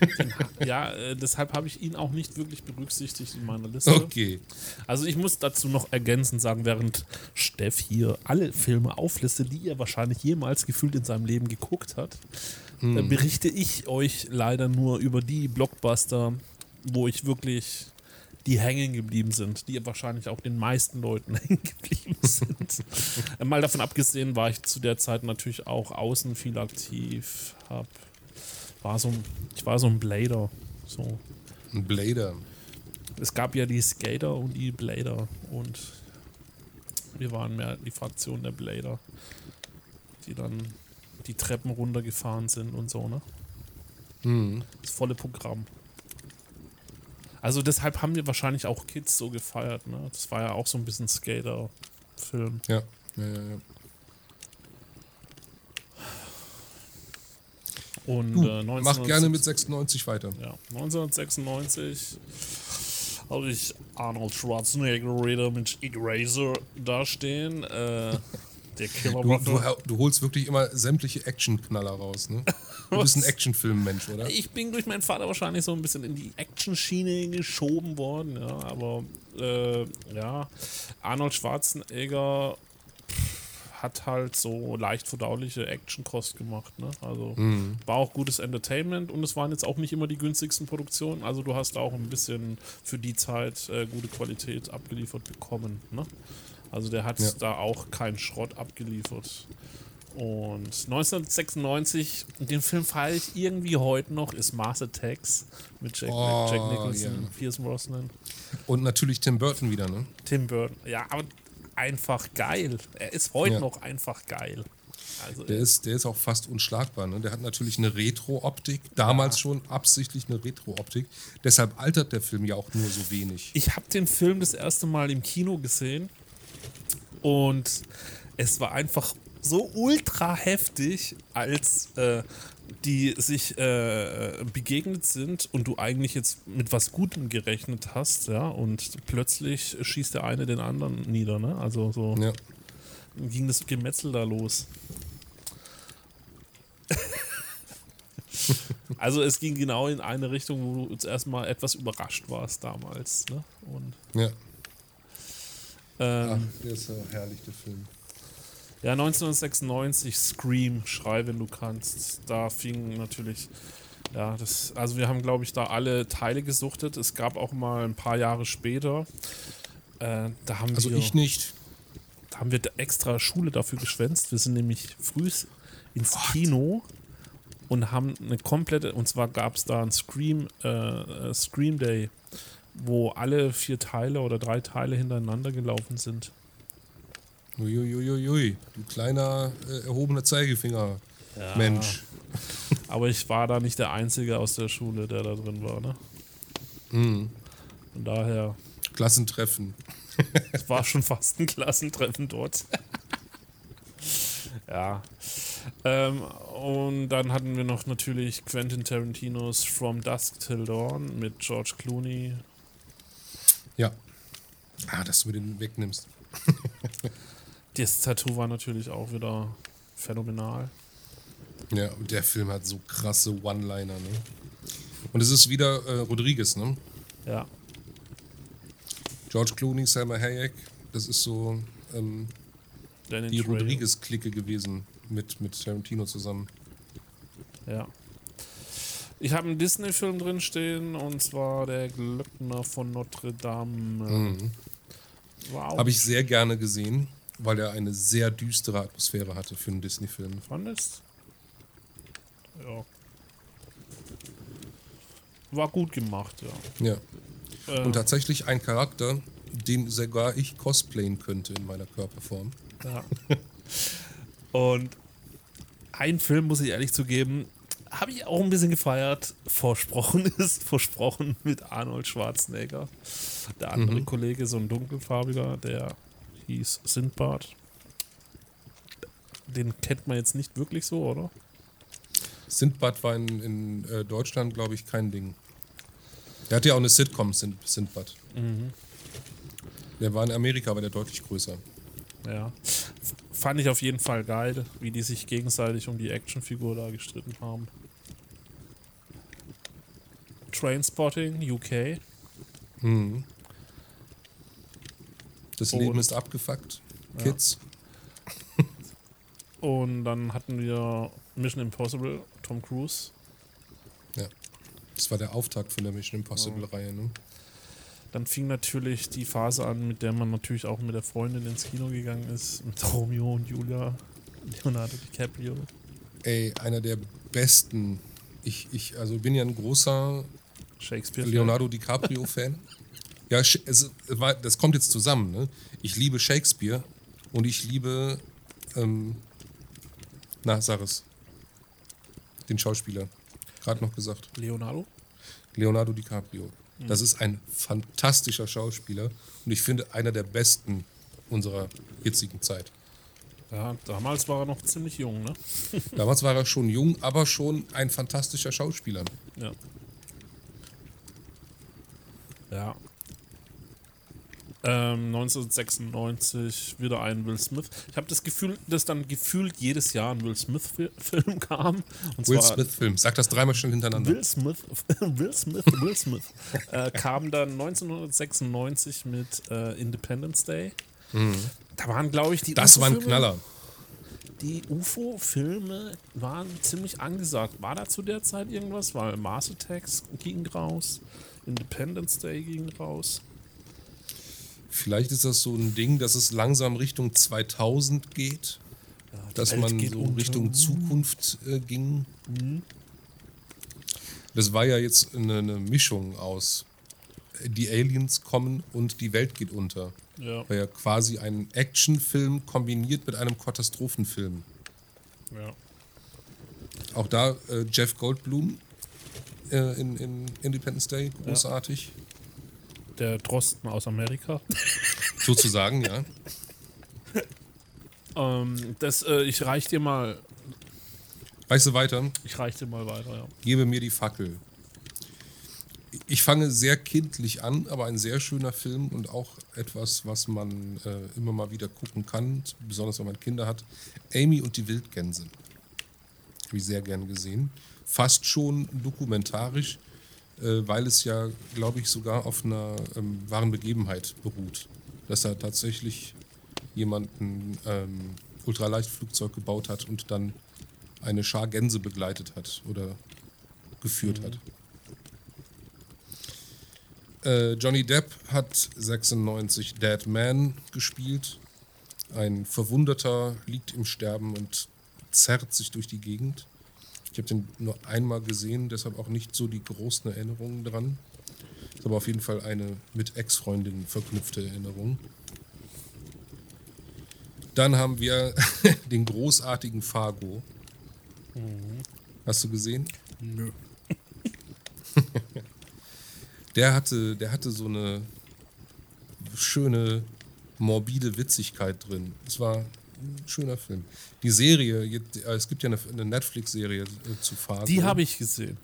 S2: Ja, äh, deshalb habe ich ihn auch nicht wirklich berücksichtigt in meiner Liste.
S1: Okay.
S2: Also ich muss dazu noch ergänzend sagen, während Steff hier alle Filme auflistet, die er wahrscheinlich jemals gefühlt in seinem Leben geguckt hat, äh, berichte ich euch leider nur über die Blockbuster, wo ich wirklich die hängen geblieben sind, die wahrscheinlich auch den meisten Leuten hängen geblieben sind. Äh, Mal davon abgesehen war ich zu der Zeit natürlich auch außen viel aktiv, hab, war so, ein- ich war so ein Blader, so
S1: Ein Blader.
S2: es gab ja die Skater und die Blader und wir waren mehr die Fraktion der Blader, die dann die Treppen runtergefahren sind und so, ne?
S1: Mhm.
S2: Das volle Programm. Also deshalb haben wir wahrscheinlich auch Kids so gefeiert, ne? Das war ja auch so ein bisschen Skater-Film.
S1: Ja. Ja, ja, ja.
S2: Und
S1: Du,
S2: äh, 19
S1: mach gerne mit 96 weiter.
S2: Ja, 1996 habe ich Arnold Schwarzenegger wieder mit Eraser dastehen. Äh, der
S1: Du,
S2: Killerwaffe.
S1: du, du holst wirklich immer sämtliche Actionknaller raus, ne? Du bist ein? Actionfilm-Mensch, oder?
S2: Ich bin durch meinen Vater wahrscheinlich so ein bisschen in die Action-Schiene geschoben worden, ja, aber äh, ja, Arnold Schwarzenegger hat halt so leicht verdauliche Action-Kost gemacht, ne? Also war auch gutes Entertainment und es waren jetzt auch nicht immer die günstigsten Produktionen, also du hast auch ein bisschen für die Zeit äh, gute Qualität abgeliefert bekommen, ne? Also der hat
S1: Ja.
S2: da auch keinen Schrott abgeliefert. Und 1996, den Film feiere ich irgendwie heute noch, ist Mars Attacks mit Jack,
S1: Oh,
S2: Jack Nicholson,
S1: ja.
S2: Pierce Brosnan,
S1: Und natürlich Tim Burton wieder, ne?
S2: Tim Burton. Ja, aber einfach geil. Er ist heute
S1: Ja.
S2: noch einfach geil. Also,
S1: Der ist, der ist auch fast unschlagbar. Ne? Der hat natürlich eine Retro-Optik, damals schon absichtlich eine Retro-Optik. Deshalb altert der Film ja auch nur so wenig.
S2: ich habe den Film das erste Mal im Kino gesehen und es war einfach so ultra heftig, als äh, die sich äh, begegnet sind und du eigentlich jetzt mit was Gutem gerechnet hast, ja, und plötzlich schießt der eine den anderen nieder, ne? Also so
S1: Ja.
S2: ging das Gemetzel da los. also es ging genau in eine Richtung, wo du jetzt erstmal etwas überrascht warst damals, ne? Und
S1: ja. Ach,
S2: ähm,
S1: der ist ja herrlich, der Film.
S2: Ja, 1996 Scream, Schrei, wenn du kannst. Da fing natürlich, ja, das, also wir haben, glaube ich, da alle Teile gesuchtet. Es gab auch mal ein paar Jahre später, äh, da haben
S1: Also
S2: wir,
S1: ich nicht.
S2: da haben wir extra Schule dafür geschwänzt. Wir sind nämlich früh ins Kino und haben eine komplette, und zwar gab es da ein Scream, äh, äh, Scream Day, wo alle vier Teile oder drei Teile hintereinander gelaufen sind.
S1: Uiuiuiui, du kleiner äh, erhobener Zeigefinger. Mensch.
S2: Aber ich war da nicht der Einzige aus der Schule, der da drin war, ne?
S1: Mhm.
S2: Von daher,
S1: Klassentreffen.
S2: es war schon fast ein Klassentreffen dort. ja. Ähm, und dann hatten wir noch natürlich Quentin Tarantinos From Dusk Till Dawn mit George Clooney.
S1: Ja. Ah, dass du mir den wegnimmst.
S2: Das Tattoo war natürlich auch wieder phänomenal.
S1: Ja, und der Film hat so krasse One-Liner, ne? Und es ist wieder äh, Rodriguez, ne?
S2: Ja.
S1: George Clooney, Selma Hayek, das ist so ähm, die. Rodriguez-Clique gewesen mit, mit Tarantino zusammen.
S2: Ja. Ich habe einen Disney-Film drin stehen und zwar der Glöckner von Notre Dame.
S1: Mhm.
S2: Auch
S1: Habe ich sehr gerne gesehen, weil er eine sehr düstere Atmosphäre hatte für einen Disney-Film.
S2: Fandest? Ja. War gut gemacht, ja.
S1: Ja.
S2: Äh,
S1: Und tatsächlich ein Charakter, den sogar ich cosplayen könnte in meiner Körperform.
S2: ja. Und ein Film, muss ich ehrlich zugeben, habe ich auch ein bisschen gefeiert. Versprochen ist, versprochen mit Arnold Schwarzenegger. Der andere Kollege, so ein dunkelfarbiger, der hieß Sindbad. Den kennt man jetzt nicht wirklich so, oder?
S1: Sindbad war in, in äh, Deutschland, glaube ich, kein Ding. Der hatte ja auch eine Sitcom, Sind, Sindbad. Der war in Amerika, aber der deutlich größer.
S2: Ja. fand ich auf jeden Fall geil, wie die sich gegenseitig um die Actionfigur da gestritten haben. Trainspotting, UK.
S1: Mhm. Das
S2: Und-
S1: Leben ist abgefuckt. Kids.
S2: Und dann hatten wir Mission Impossible, Tom Cruise.
S1: Das war der Auftakt von der Mission Impossible-Reihe. Ne?
S2: Dann fing natürlich die Phase an, mit der man natürlich auch mit der Freundin ins Kino gegangen ist. Mit Romeo und Julia, Leonardo DiCaprio.
S1: Ey, einer der besten. Ich, ich also bin ja ein großer
S2: Shakespeare.
S1: Leonardo DiCaprio-Fan. Ja, es das kommt jetzt zusammen. Ne? Ich liebe Shakespeare und ich liebe, ähm, na, sag es, den Schauspieler. Gerade noch gesagt.
S2: Leonardo?
S1: Leonardo DiCaprio. Das ist ein fantastischer Schauspieler und ich finde einer der besten unserer jetzigen Zeit.
S2: Ja, damals war er noch ziemlich jung, ne?
S1: Damals war er schon jung, aber schon ein fantastischer Schauspieler.
S2: Ja. Ja. Ähm, 1996 wieder ein Will Smith. Ich habe das Gefühl, dass dann gefühlt jedes Jahr ein Will Smith-Film kam.
S1: Will Smith-Film. Sag das dreimal schnell hintereinander.
S2: Will Smith, Will Smith, Will Smith, äh, kam dann 1996 mit äh, Independence Day. Da waren, glaube ich, die
S1: Mhm. Das war ein Knaller.
S2: Die UFO-Filme waren ziemlich angesagt. War da zu der Zeit irgendwas? Weil Mars Attacks ging raus, Independence Day ging raus.
S1: Vielleicht ist das so ein Ding, dass es langsam Richtung 2000 geht,
S2: Ja,
S1: dass
S2: Welt
S1: man
S2: geht
S1: so
S2: unter.
S1: Richtung Zukunft äh, ging. Das war ja jetzt eine, eine Mischung aus äh, die Aliens kommen und die Welt geht unter.
S2: Ja,
S1: War ja quasi ein Actionfilm kombiniert mit einem Katastrophenfilm.
S2: ja.
S1: Auch da äh, Jeff Goldblum äh, in, in Independence Day, großartig.
S2: Der Drosten aus Amerika.
S1: Sozusagen, ja.
S2: Ähm, das, äh, ich reich dir mal,
S1: Weißt du weiter?
S2: ich reich dir mal weiter, ja.
S1: Gebe mir die Fackel. Ich fange sehr kindlich an, aber ein sehr schöner Film und auch etwas, was man äh, immer mal wieder gucken kann, besonders wenn man Kinder hat. Amy und die Wildgänse. Habe ich sehr gern gesehen. Fast schon dokumentarisch, weil es ja, glaube ich, sogar auf einer ähm, wahren Begebenheit beruht. Dass da tatsächlich jemand ein ähm, Ultraleichtflugzeug gebaut hat und dann eine Schar Gänse begleitet hat oder geführt hat. Äh, Johnny Depp hat 96 Dead Man gespielt. Ein Verwundeter liegt im Sterben und zerrt sich durch die Gegend. Ich habe den nur einmal gesehen, deshalb auch nicht so die großen Erinnerungen dran. Ist aber auf jeden Fall eine mit Ex-Freundin verknüpfte Erinnerung. Dann haben wir den großartigen Fargo. Hast du gesehen?
S2: Nö.
S1: Der hatte, der hatte so eine schöne, morbide Witzigkeit drin. Es war schöner Film. Die Serie, äh, es gibt ja eine, Netflix-Serie äh, zu Fargo.
S2: Die habe ich gesehen.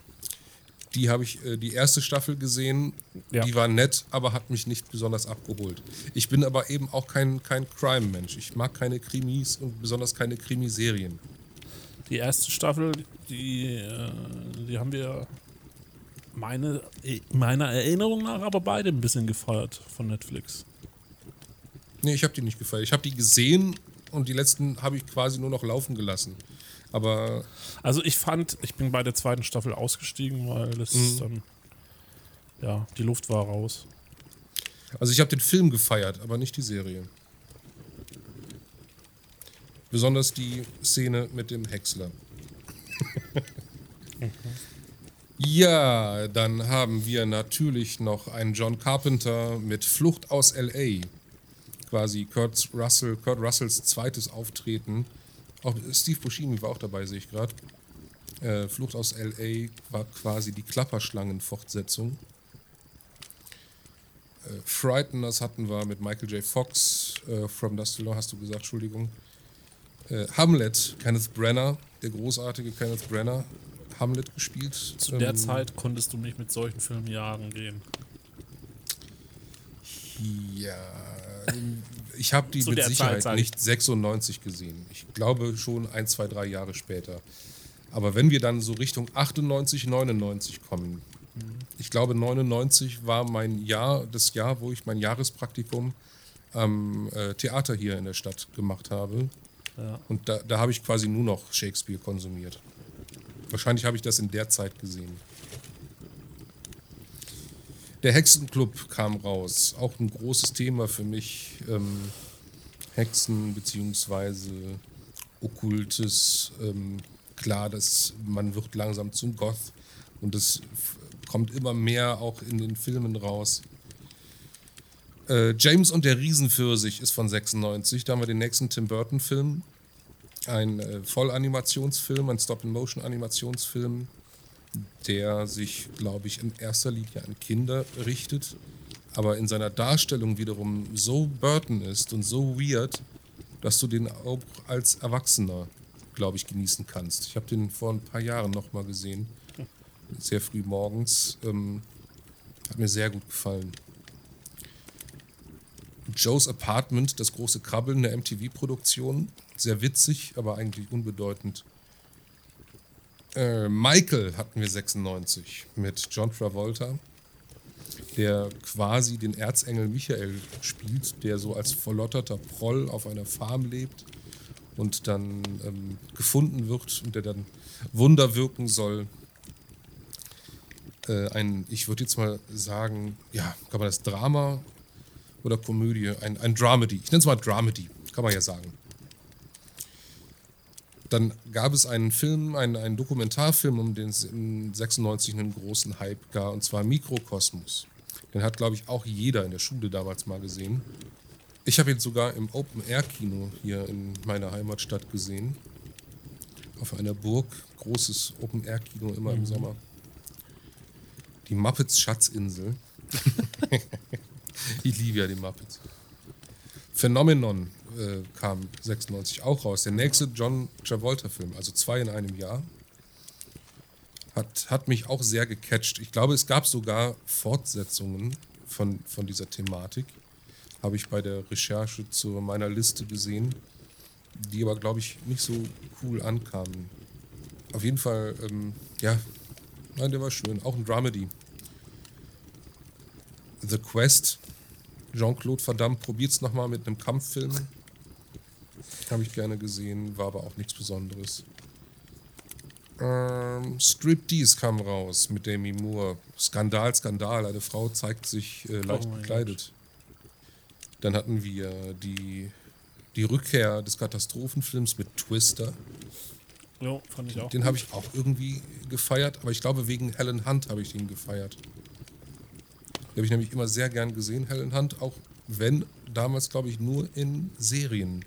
S1: Die habe ich äh, die erste Staffel gesehen.
S2: Ja.
S1: Die war nett, aber hat mich nicht besonders abgeholt. Ich bin aber eben auch kein, kein Crime-Mensch. Ich mag keine Krimis und besonders keine Krimiserien.
S2: Die erste Staffel, die, die haben wir meine, meiner Erinnerung nach aber beide ein bisschen gefeiert von Netflix.
S1: Nee, ich habe die nicht gefeiert. Ich habe die gesehen und die letzten habe ich quasi nur noch laufen gelassen. Aber
S2: Also ich fand, ich bin bei der zweiten Staffel ausgestiegen, weil das
S1: Mhm.
S2: dann, ja, die Luft war raus.
S1: Also ich habe den Film gefeiert, aber nicht die Serie. Besonders die Szene mit dem Häcksler. ja, dann haben wir natürlich noch einen John Carpenter mit Flucht aus LA. Quasi Kurt, Russell, Kurt Russells zweites Auftreten. Auch Steve Buscemi war auch dabei, sehe ich gerade. Äh, Flucht aus LA war quasi die Klapperschlangen-Fortsetzung. Äh, Frighteners hatten wir mit Michael J. Fox, äh, From Dust Till Dawn, hast du gesagt, Entschuldigung. Äh, Hamlet, Kenneth Brenner, der großartige Kenneth Brenner, Hamlet gespielt.
S2: Zu der
S1: Ähm,
S2: Zeit konntest du mich mit solchen Filmen jagen gehen.
S1: Ja, ich habe die mit
S2: Zeit,
S1: Sicherheit
S2: ich.
S1: nicht 96 gesehen. Ich glaube schon ein, zwei, drei Jahre später. Aber wenn wir dann so Richtung 98, 99 kommen, ich glaube 99 war mein Jahr, das Jahr, wo ich mein Jahrespraktikum am äh, Theater hier in der Stadt gemacht habe.
S2: Ja.
S1: Und da, da habe ich quasi nur noch Shakespeare konsumiert. Wahrscheinlich habe ich das in der Zeit gesehen. Der Hexenclub kam raus. Auch ein großes Thema für mich. Ähm, Hexen beziehungsweise Okkultes. Ähm, klar, dass man wird langsam zum Goth. Und das kommt immer mehr auch in den Filmen raus. Äh, James und der Riesenpfirsich ist von 96. Da haben wir den nächsten Tim Burton-Film. Ein äh, Vollanimationsfilm, ein Stop-in-Motion-Animationsfilm, der sich, glaube ich, in erster Linie an Kinder richtet, aber in seiner Darstellung wiederum so Burton ist und so weird, dass du den auch als Erwachsener, glaube ich, genießen kannst. Ich habe den vor ein paar Jahren nochmal gesehen, sehr früh morgens. Ähm, hat mir sehr gut gefallen. Joe's Apartment, das große Krabbeln der MTV-Produktion. Sehr witzig, aber eigentlich unbedeutend. Äh, Michael hatten wir 96 mit John Travolta, der quasi den Erzengel Michael spielt, der so als verlotterter Proll auf einer Farm lebt und dann ähm, gefunden wird und der dann Wunder wirken soll. Äh, ein, ich würde jetzt mal sagen, ja, kann man das Drama oder Komödie, ein, ein Dramedy. Ich nenne es mal Dramedy, kann man ja sagen. Dann gab es einen Film, einen, einen Dokumentarfilm, um den es in 96 einen großen Hype gab, und zwar Mikrokosmos. Den hat, glaube ich, auch jeder in der Schule damals mal gesehen. Ich habe ihn sogar im Open-Air-Kino hier in meiner Heimatstadt gesehen. Auf einer Burg, großes Open-Air-Kino immer im Sommer. Die Muppets Schatzinsel. ich liebe ja die Muppets. Phenomenon äh, kam 96 auch raus. Der nächste John Travolta-Film, also zwei in einem Jahr. Hat, hat mich auch sehr gecatcht. Ich glaube, es gab sogar Fortsetzungen von, von dieser Thematik. Habe ich bei der Recherche zu meiner Liste gesehen, die aber, glaube ich, nicht so cool ankamen. Auf jeden Fall, ähm, ja, nein, der war schön. Auch ein Dramedy. The Quest. Jean-Claude Van Damme probiert es nochmal mit einem Kampffilm. Habe ich gerne gesehen, war aber auch nichts Besonderes. Ähm, Striptease kam raus mit Demi Moore. Skandal, Skandal. Eine Frau zeigt sich äh, leicht
S2: Oh
S1: bekleidet. Dann hatten wir die, die Rückkehr des Katastrophenfilms mit Twister.
S2: Jo, fand ich auch.
S1: Den habe ich auch irgendwie gefeiert, aber ich glaube, wegen Helen Hunt habe ich den gefeiert. Die habe ich nämlich immer sehr gern gesehen, Helen Hunt, auch wenn damals, glaube ich, nur in Serien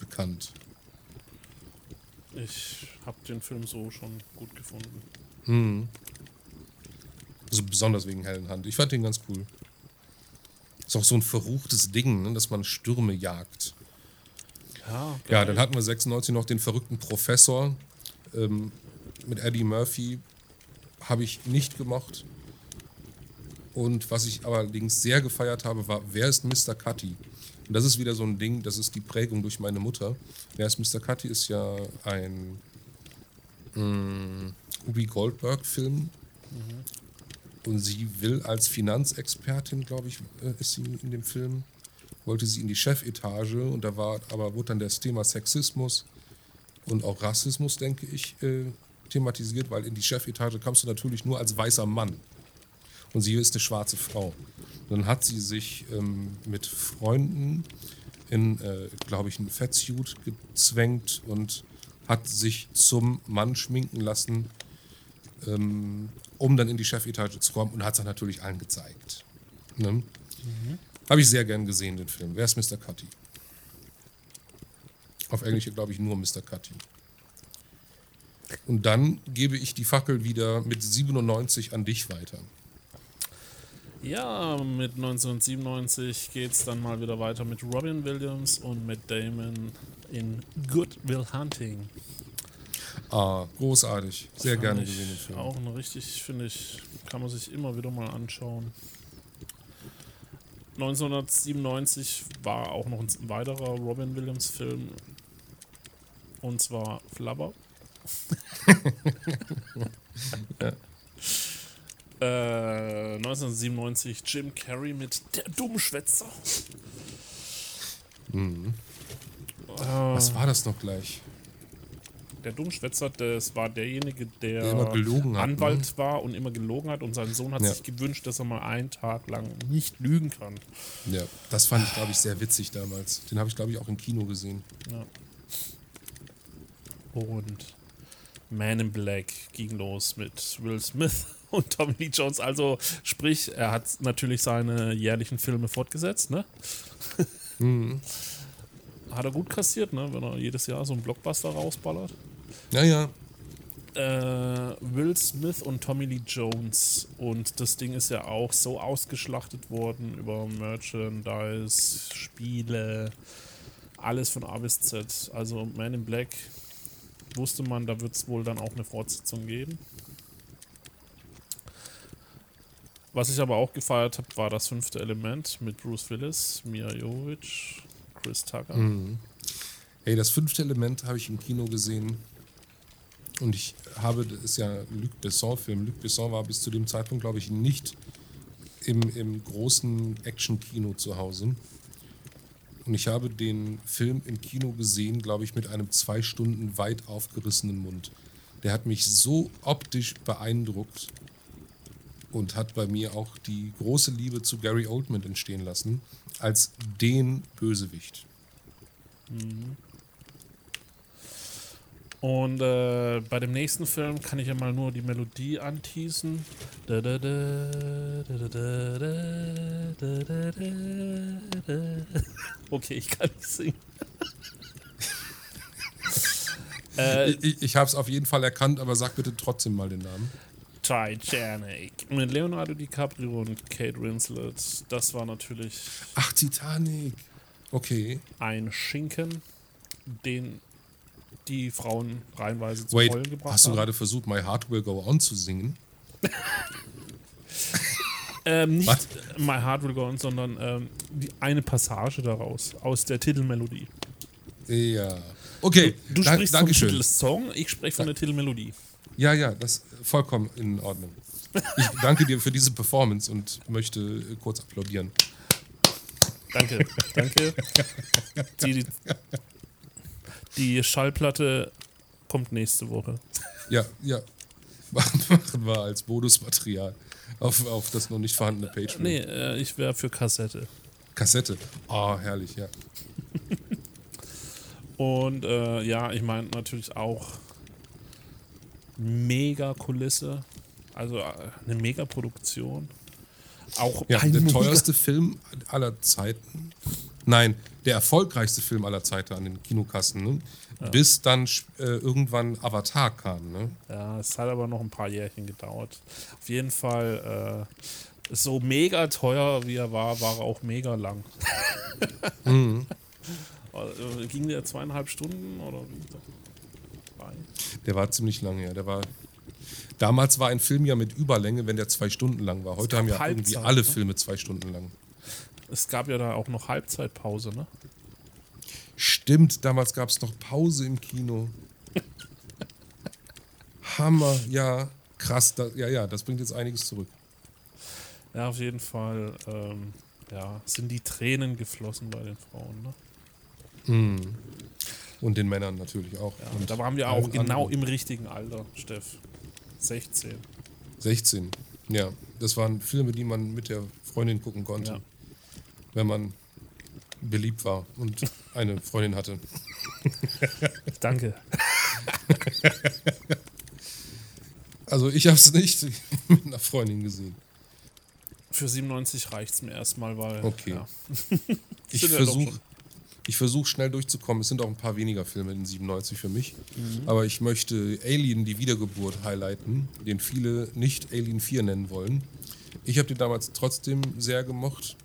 S1: bekannt.
S2: Ich habe den Film so schon gut gefunden.
S1: Mhm. Also besonders wegen Helen Hunt. Ich fand den ganz cool. Ist auch so ein verruchtes Ding, ne, dass man Stürme jagt.
S2: Ja,
S1: Ja, dann hatten wir 96 noch den verrückten Professor ähm, mit Eddie Murphy. Habe ich nicht gemocht. Und was ich allerdings sehr gefeiert habe, war, wer ist Mr. Cutty? Und das ist wieder so ein Ding, das ist die Prägung durch meine Mutter. Wer ist Mr. Cutty ist ja ein mh, Ubi Goldberg-Film. Und sie will als Finanzexpertin, glaube ich, äh, ist sie in dem Film, wollte sie in die Chefetage und da war, aber wurde dann das Thema Sexismus und auch Rassismus, denke ich, äh, thematisiert, weil in die Chefetage kamst du natürlich nur als weißer Mann. Und sie ist eine schwarze Frau. Dann hat sie sich ähm, mit Freunden in, äh, glaube ich, einen Fettsuit gezwängt und hat sich zum Mann schminken lassen, ähm, um dann in die Chefetage zu kommen und hat es dann natürlich allen gezeigt. Ne? Habe ich sehr gern gesehen, den Film. Wer ist Mr. Cutty? Auf Englisch, glaube ich, nur Mr. Cutty. Und dann gebe ich die Fackel wieder mit 97 an dich weiter.
S2: Ja, mit 1997 geht es dann mal wieder weiter mit Robin Williams und mit Damon in Good Will Hunting.
S1: Ah, großartig. Sehr
S2: Fand
S1: gerne gesehen, Film.
S2: Auch ein richtig, finde ich, kann man sich immer wieder mal anschauen. 1997 war auch noch ein weiterer Robin Williams-Film. Und zwar Flubber. ja. Äh, 1997 Jim Carrey mit Der Dummschwätzer.
S1: Mhm. Äh, Was war das noch gleich?
S2: der Dummschwätzer, das war derjenige, der,
S1: der hat,
S2: Anwalt
S1: ne?
S2: war und immer gelogen hat und sein Sohn hat ja. sich gewünscht, dass er mal einen Tag lang nicht lügen kann.
S1: Ja, das fand ich, glaube ich, sehr witzig damals. Den habe ich, glaube ich, auch im Kino gesehen.
S2: Ja. Und Man in Black ging los mit Will Smith und Tommy Lee Jones. Also, sprich, er hat natürlich seine jährlichen Filme fortgesetzt, ne? Mhm. Hat er gut kassiert, ne? Wenn er jedes Jahr so einen Blockbuster rausballert.
S1: Ja, ja.
S2: Äh, Will Smith und Tommy Lee Jones. Und das Ding ist ja auch so ausgeschlachtet worden über Merchandise, Spiele, alles von A bis Z. Also Man in Black wusste man, da wird es wohl dann auch eine Fortsetzung geben. Was ich aber auch gefeiert habe, war das fünfte Element mit Bruce Willis, Mia Jovovich, Chris Tucker.
S1: Mhm. Hey, das fünfte Element habe ich im Kino gesehen. Und ich habe, das ist ja Luc Besson-Film. Luc Besson war bis zu dem Zeitpunkt, glaube ich, nicht im, im großen Action-Kino zu Hause. Und ich habe den Film im Kino gesehen, glaube ich, mit einem zwei Stunden weit aufgerissenen Mund. Der hat mich so optisch beeindruckt und hat bei mir auch die große Liebe zu Gary Oldman entstehen lassen, als den Bösewicht.
S2: Mhm. Und äh, bei dem nächsten Film kann ich ja mal nur die Melodie anteasen. Okay, ich kann nicht singen.
S1: äh, ich ich habe es auf jeden Fall erkannt, aber sag bitte trotzdem mal den Namen.
S2: Titanic. Mit Leonardo DiCaprio und Kate Winslet. Das war natürlich.
S1: Ach, Titanic. Okay.
S2: Ein Schinken, den die Frauen reihenweise
S1: zu Wait, Heulen gebracht haben. Hast du gerade versucht, My Heart Will Go On zu singen?
S2: ähm, nicht What? My Heart Will Go On, sondern ähm, die, eine Passage daraus, aus der Titelmelodie.
S1: Ja. Okay,
S2: du, du sprichst vom Titelsong, ich spreche von der Titelmelodie.
S1: Ja, ja, das ist vollkommen in Ordnung. Ich danke dir für diese Performance und möchte kurz applaudieren.
S2: Danke, danke. Die, die Schallplatte kommt nächste Woche.
S1: Ja, ja. Machen wir als Bonusmaterial auf, auf das noch nicht vorhandene Patreon.
S2: Nee, äh, ich wäre für Kassette.
S1: Kassette. Oh, herrlich, ja.
S2: Und äh, ja, ich meine natürlich auch mega Kulisse. Also äh, eine mega Produktion. Auch
S1: ja, der teuerste Film aller Zeiten. Nein, der erfolgreichste Film aller Zeiten an den Kinokassen. Ne? Ja. Bis dann äh, irgendwann Avatar kam. Ne?
S2: Ja, es hat aber noch ein paar Jährchen gedauert. Auf jeden Fall äh, so mega teuer wie er war, war er auch mega lang. mhm. Äh, ging der zweieinhalb Stunden oder wie?
S1: Der war ziemlich lang, ja. Der war. Damals war ein Film ja mit Überlänge, wenn der zwei Stunden lang war. Heute haben ja Halbzeit, irgendwie alle ne? Filme zwei Stunden lang.
S2: Es gab ja da auch noch Halbzeitpause, ne?
S1: Stimmt, damals gab es noch Pause im Kino. Hammer, ja. Krass, da, ja, ja, das bringt jetzt einiges zurück.
S2: Ja, auf jeden Fall, ähm, ja, sind die Tränen geflossen bei den Frauen, ne?
S1: Mhm. Und den Männern natürlich auch.
S2: Ja, und da waren wir auch genau anderen. im richtigen Alter, Steff. 16.
S1: 16, ja. Das waren Filme, die man mit der Freundin gucken konnte. Ja. Wenn man beliebt war und eine Freundin hatte.
S2: Danke.
S1: Also ich habe es nicht mit einer Freundin gesehen.
S2: Für 97 reicht es mir erstmal, weil.
S1: Okay. Ja. ich versuche ich versuche schnell durchzukommen. Es sind auch ein paar weniger Filme in 97 für mich. Mhm. Aber ich möchte Alien, die Wiedergeburt, highlighten, den viele nicht Alien 4 nennen wollen. Ich habe den damals trotzdem sehr gemocht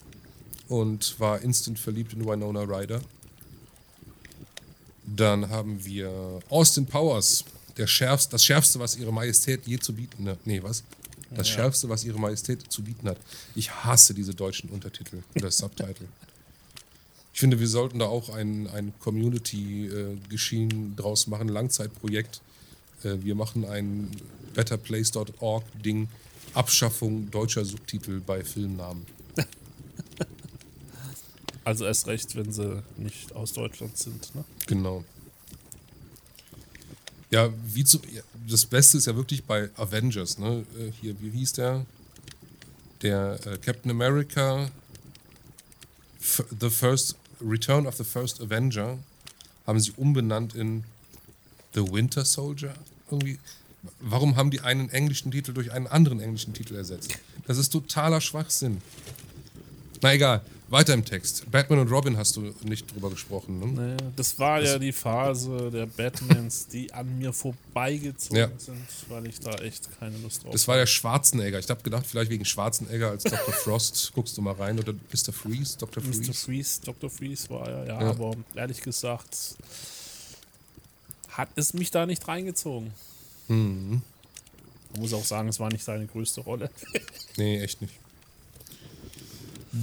S1: und war instant verliebt in Winona Ryder. Dann haben wir Austin Powers, der schärfste, das schärfste, was ihre Majestät je zu bieten hat. Nee, was? Das
S2: Ja.
S1: Schärfste, was ihre Majestät zu bieten hat. Ich hasse diese deutschen Untertitel oder Subtitle. Ich finde, wir sollten da auch ein, ein Community-Geschehen draus machen, Langzeitprojekt. Äh, wir machen ein betterplace.org-Ding, Abschaffung deutscher Subtitel bei Filmnamen.
S2: Also erst recht, wenn sie nicht aus Deutschland sind. Ne?
S1: Genau. Ja, wie zu, ja, das Beste ist ja wirklich bei Avengers, ne? Äh, Hier, wie hieß der? Der äh, Captain America, F The First, Return of the First Avenger, haben sie umbenannt in The Winter Soldier. Irgendwie. Warum haben die einen englischen Titel durch einen anderen englischen Titel ersetzt? Das ist totaler Schwachsinn. Na egal, weiter im Text. Batman und Robin hast du nicht drüber gesprochen, ne?
S2: Nee, das war ja die Phase der Batmans, die an mir vorbeigezogen
S1: Ja.
S2: sind, weil ich da echt keine Lust drauf
S1: Das war der Schwarzenegger. Ich habe gedacht, vielleicht wegen Schwarzenegger als Dr. Frost. Guckst du mal rein. Oder Mr. Freeze, Dr.
S2: Mr.
S1: Freeze.
S2: Freeze, Dr. Freeze war ja, ja,
S1: Ja.
S2: aber ehrlich gesagt hat es mich da nicht reingezogen.
S1: Mhm.
S2: Man muss auch sagen, es war nicht seine größte Rolle.
S1: Nee, echt nicht.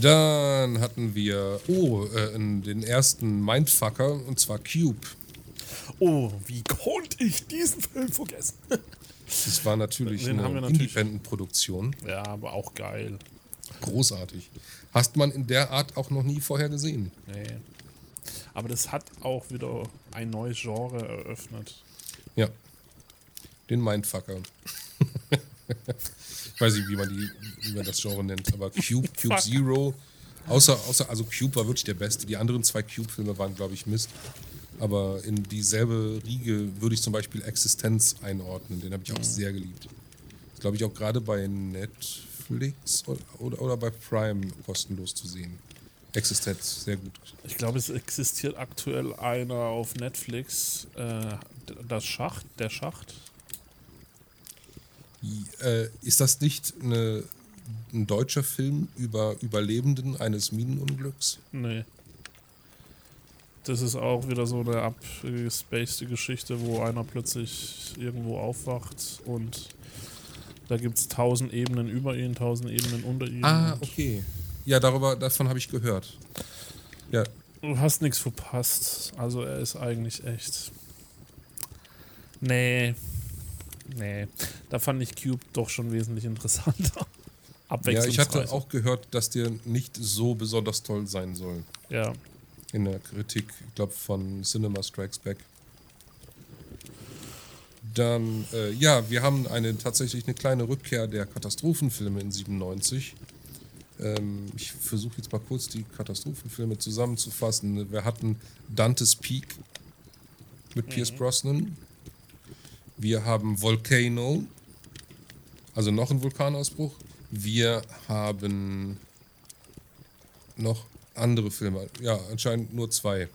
S1: Dann hatten wir, oh, äh, den ersten Mindfucker, und zwar Cube.
S2: Oh, wie konnte ich diesen Film vergessen?
S1: Das war natürlich
S2: Den
S1: eine Independent-Produktion.
S2: Ja, aber auch geil.
S1: Großartig. Hast man in der Art auch noch nie vorher gesehen.
S2: Nee. Aber das hat auch wieder ein neues Genre eröffnet.
S1: Ja. Den Mindfucker. Ich weiß nicht, wie man, die, wie man das Genre nennt, aber Cube, Cube. Zero. Außer, außer, also Cube war wirklich der beste. Die anderen zwei Cube-Filme waren, glaube ich, Mist. Aber in dieselbe Riege würde ich zum Beispiel Existenz einordnen. Den habe ich auch sehr geliebt. Glaube ich, auch gerade bei Netflix oder, oder, oder bei Prime kostenlos zu sehen. Existenz, sehr gut.
S2: Ich glaube, es existiert aktuell einer auf Netflix. Äh, das Schacht, der Schacht.
S1: Äh, ist das nicht eine, ein deutscher Film über Überlebenden eines Minenunglücks?
S2: Nee. Das ist auch wieder so eine abgespacede Geschichte, wo einer plötzlich irgendwo aufwacht und da gibt es tausend Ebenen über ihn, tausend Ebenen unter ihm.
S1: Ah, okay. Ja, darüber, davon habe ich gehört. Ja,
S2: Du hast nichts verpasst. Also er ist eigentlich echt. Nee. Nee. Da fand ich Cube doch schon wesentlich interessanter.
S1: ja, ich hatte auch gehört, dass der nicht so besonders toll sein soll.
S2: Ja.
S1: In der Kritik, ich glaube, von Cinema Strikes Back. Dann, äh, ja, wir haben eine tatsächlich eine kleine Rückkehr der Katastrophenfilme in 97. Ähm, ich versuche jetzt mal kurz die Katastrophenfilme zusammenzufassen. Wir hatten Dante's Peak mit Pierce Brosnan. Wir haben Volcano, also noch ein Vulkanausbruch. Wir haben noch andere Filme. Ja, anscheinend nur zwei.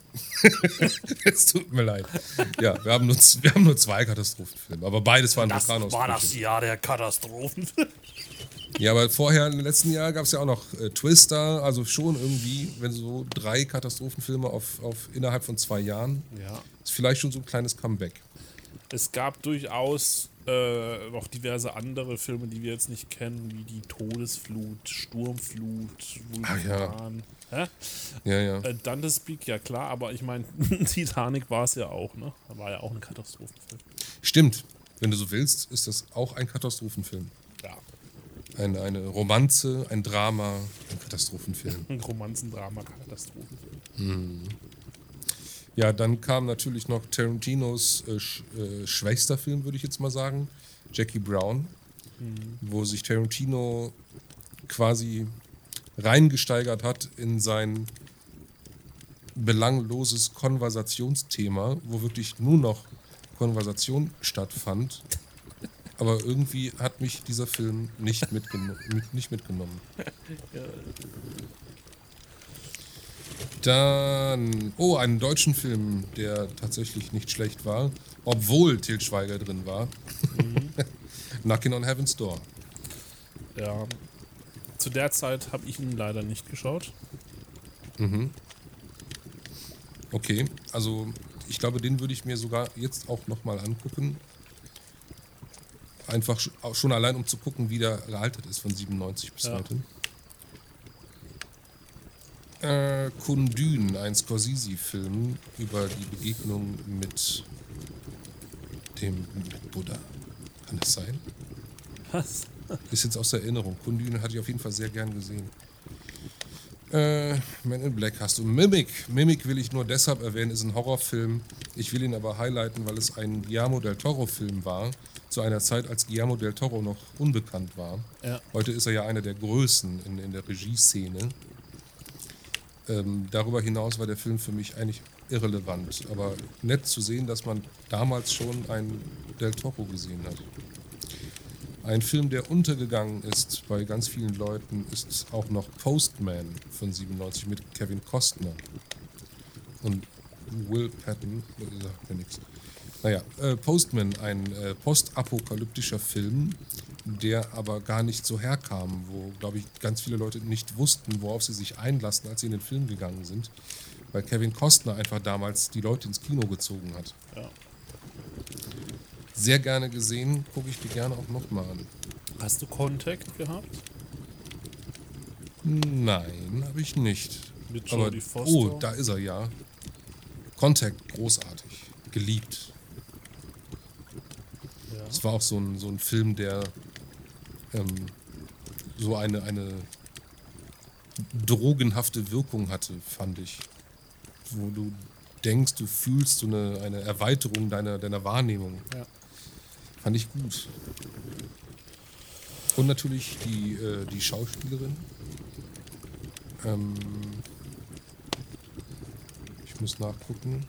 S1: es tut mir leid. Ja, wir haben nur, wir haben nur zwei Katastrophenfilme, aber beides waren
S2: Das war das
S1: Vulkanausbrüche.
S2: Jahr der Katastrophen.
S1: Ja, aber vorher im letzten Jahr gab es ja auch noch äh, Twister, also schon irgendwie, wenn so drei Katastrophenfilme auf, auf innerhalb von zwei Jahren,
S2: ja.
S1: ist vielleicht schon so ein kleines Comeback.
S2: Es gab durchaus äh, noch diverse andere Filme, die wir jetzt nicht kennen, wie die Todesflut, Sturmflut,
S1: Ah, ja.
S2: Vulkan. Hä?
S1: Ja, ja.
S2: Äh, Dante's Peak, ja klar, aber ich meine, Titanic war es ja auch, ne? War ja auch ein Katastrophenfilm.
S1: Stimmt. Wenn du so willst, ist das auch ein Katastrophenfilm.
S2: Ja.
S1: Eine, eine Romanze, ein Drama, ein Katastrophenfilm.
S2: Ein Romanzendrama, Katastrophenfilm.
S1: Ja, dann kam natürlich noch Tarantinos äh, sch, äh, schwächster Film, würde ich jetzt mal sagen, Jackie Brown, wo sich Tarantino quasi reingesteigert hat in sein belangloses Konversationsthema, wo wirklich nur noch Konversation stattfand. Aber irgendwie hat mich dieser Film nicht, mitgeno mit, nicht mitgenommen. Dann, oh, einen deutschen Film, der tatsächlich nicht schlecht war, obwohl Til Schweiger drin war. Knockin' on Heaven's Door.
S2: Ja. Zu der Zeit habe ich ihn leider nicht geschaut.
S1: Okay, also ich glaube, den würde ich mir sogar jetzt auch nochmal angucken. Einfach schon allein, um zu gucken, wie der gealtert ist von 97 bis ja. heute. Äh, Kundun, ein Scorsese-Film über die Begegnung mit dem Buddha. Kann das sein?
S2: Was?
S1: Ist jetzt aus der Erinnerung. Kundun hatte ich auf jeden Fall sehr gern gesehen. Äh, Man in Black hast du. Mimic. Mimic will ich nur deshalb erwähnen, ist ein Horrorfilm. Ich will ihn aber highlighten, weil es ein Guillermo del Toro-Film war. Zu einer Zeit, als Guillermo del Toro noch unbekannt war.
S2: Ja.
S1: Heute ist er ja einer der Größen in, in der Regieszene. Ähm, darüber hinaus war der Film für mich eigentlich irrelevant. Aber nett zu sehen, dass man damals schon einen Del Toro gesehen hat. Ein Film, der untergegangen ist bei ganz vielen Leuten, ist auch noch Postman von 97 mit Kevin Costner. Und Will Patton, sagt mir nichts. Naja, äh, Postman, ein äh, postapokalyptischer Film, der aber gar nicht so herkam, wo, glaube ich, ganz viele Leute nicht wussten, worauf sie sich einlassen, als sie in den Film gegangen sind, weil Kevin Costner einfach damals die Leute ins Kino gezogen hat.
S2: Ja
S1: sehr gerne gesehen, gucke ich die gerne auch nochmal an.
S2: Hast du Contact gehabt?
S1: Nein, habe ich nicht.
S2: Mit Jodie Foster?
S1: Oh, da ist er ja. Contact, großartig. Geliebt. Es war auch so ein, so ein Film, der ähm, so eine, eine drogenhafte Wirkung hatte, fand ich. Wo du denkst, du fühlst so eine, eine Erweiterung deiner, deiner Wahrnehmung.
S2: Ja.
S1: Fand ich gut. Und natürlich die, äh, die Schauspielerin. Ähm, ich muss nachgucken.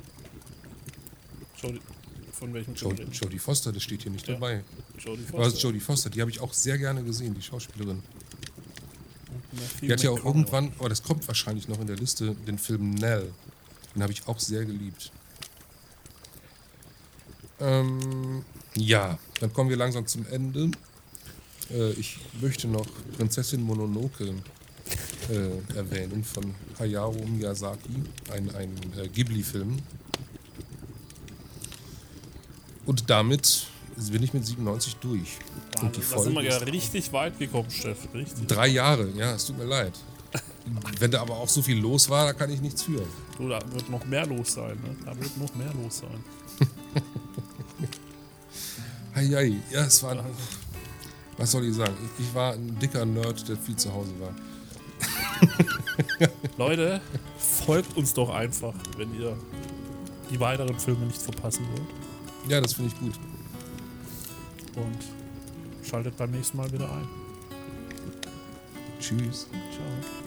S2: Jodie, von welchem
S1: Jodie, Jodie Foster, das steht hier nicht ja. dabei.
S2: Jodie Foster.
S1: Aber Jodie Foster, die habe ich auch sehr gerne gesehen, die Schauspielerin. Die hat ja auch irgendwann, aber das kommt wahrscheinlich noch in der Liste, den Film Nell. Den habe ich auch sehr geliebt. Ähm, ja, dann kommen wir langsam zum Ende. Äh, ich möchte noch Prinzessin Mononoke äh, erwähnen von Hayao Miyazaki, ein, ein äh, Ghibli-Film. Und damit bin ich mit 97 durch.
S2: Wahnsinn, und die Folge da sind wir ja richtig weit gekommen, Steff. Richtig.
S1: Drei Jahre, ja, es tut mir leid. Wenn da aber auch so viel los war, da kann ich nichts für.
S2: Du, da wird noch mehr los sein. Ne? Da wird noch mehr los sein.
S1: Eieiei, ja, es war. Was soll ich sagen? Ich, ich war ein dicker Nerd, der viel zu Hause war.
S2: Leute, folgt uns doch einfach, wenn ihr die weiteren Filme nicht verpassen wollt.
S1: Ja, das finde ich gut.
S2: Und schaltet beim nächsten Mal wieder ein.
S1: Tschüss.
S2: Ciao.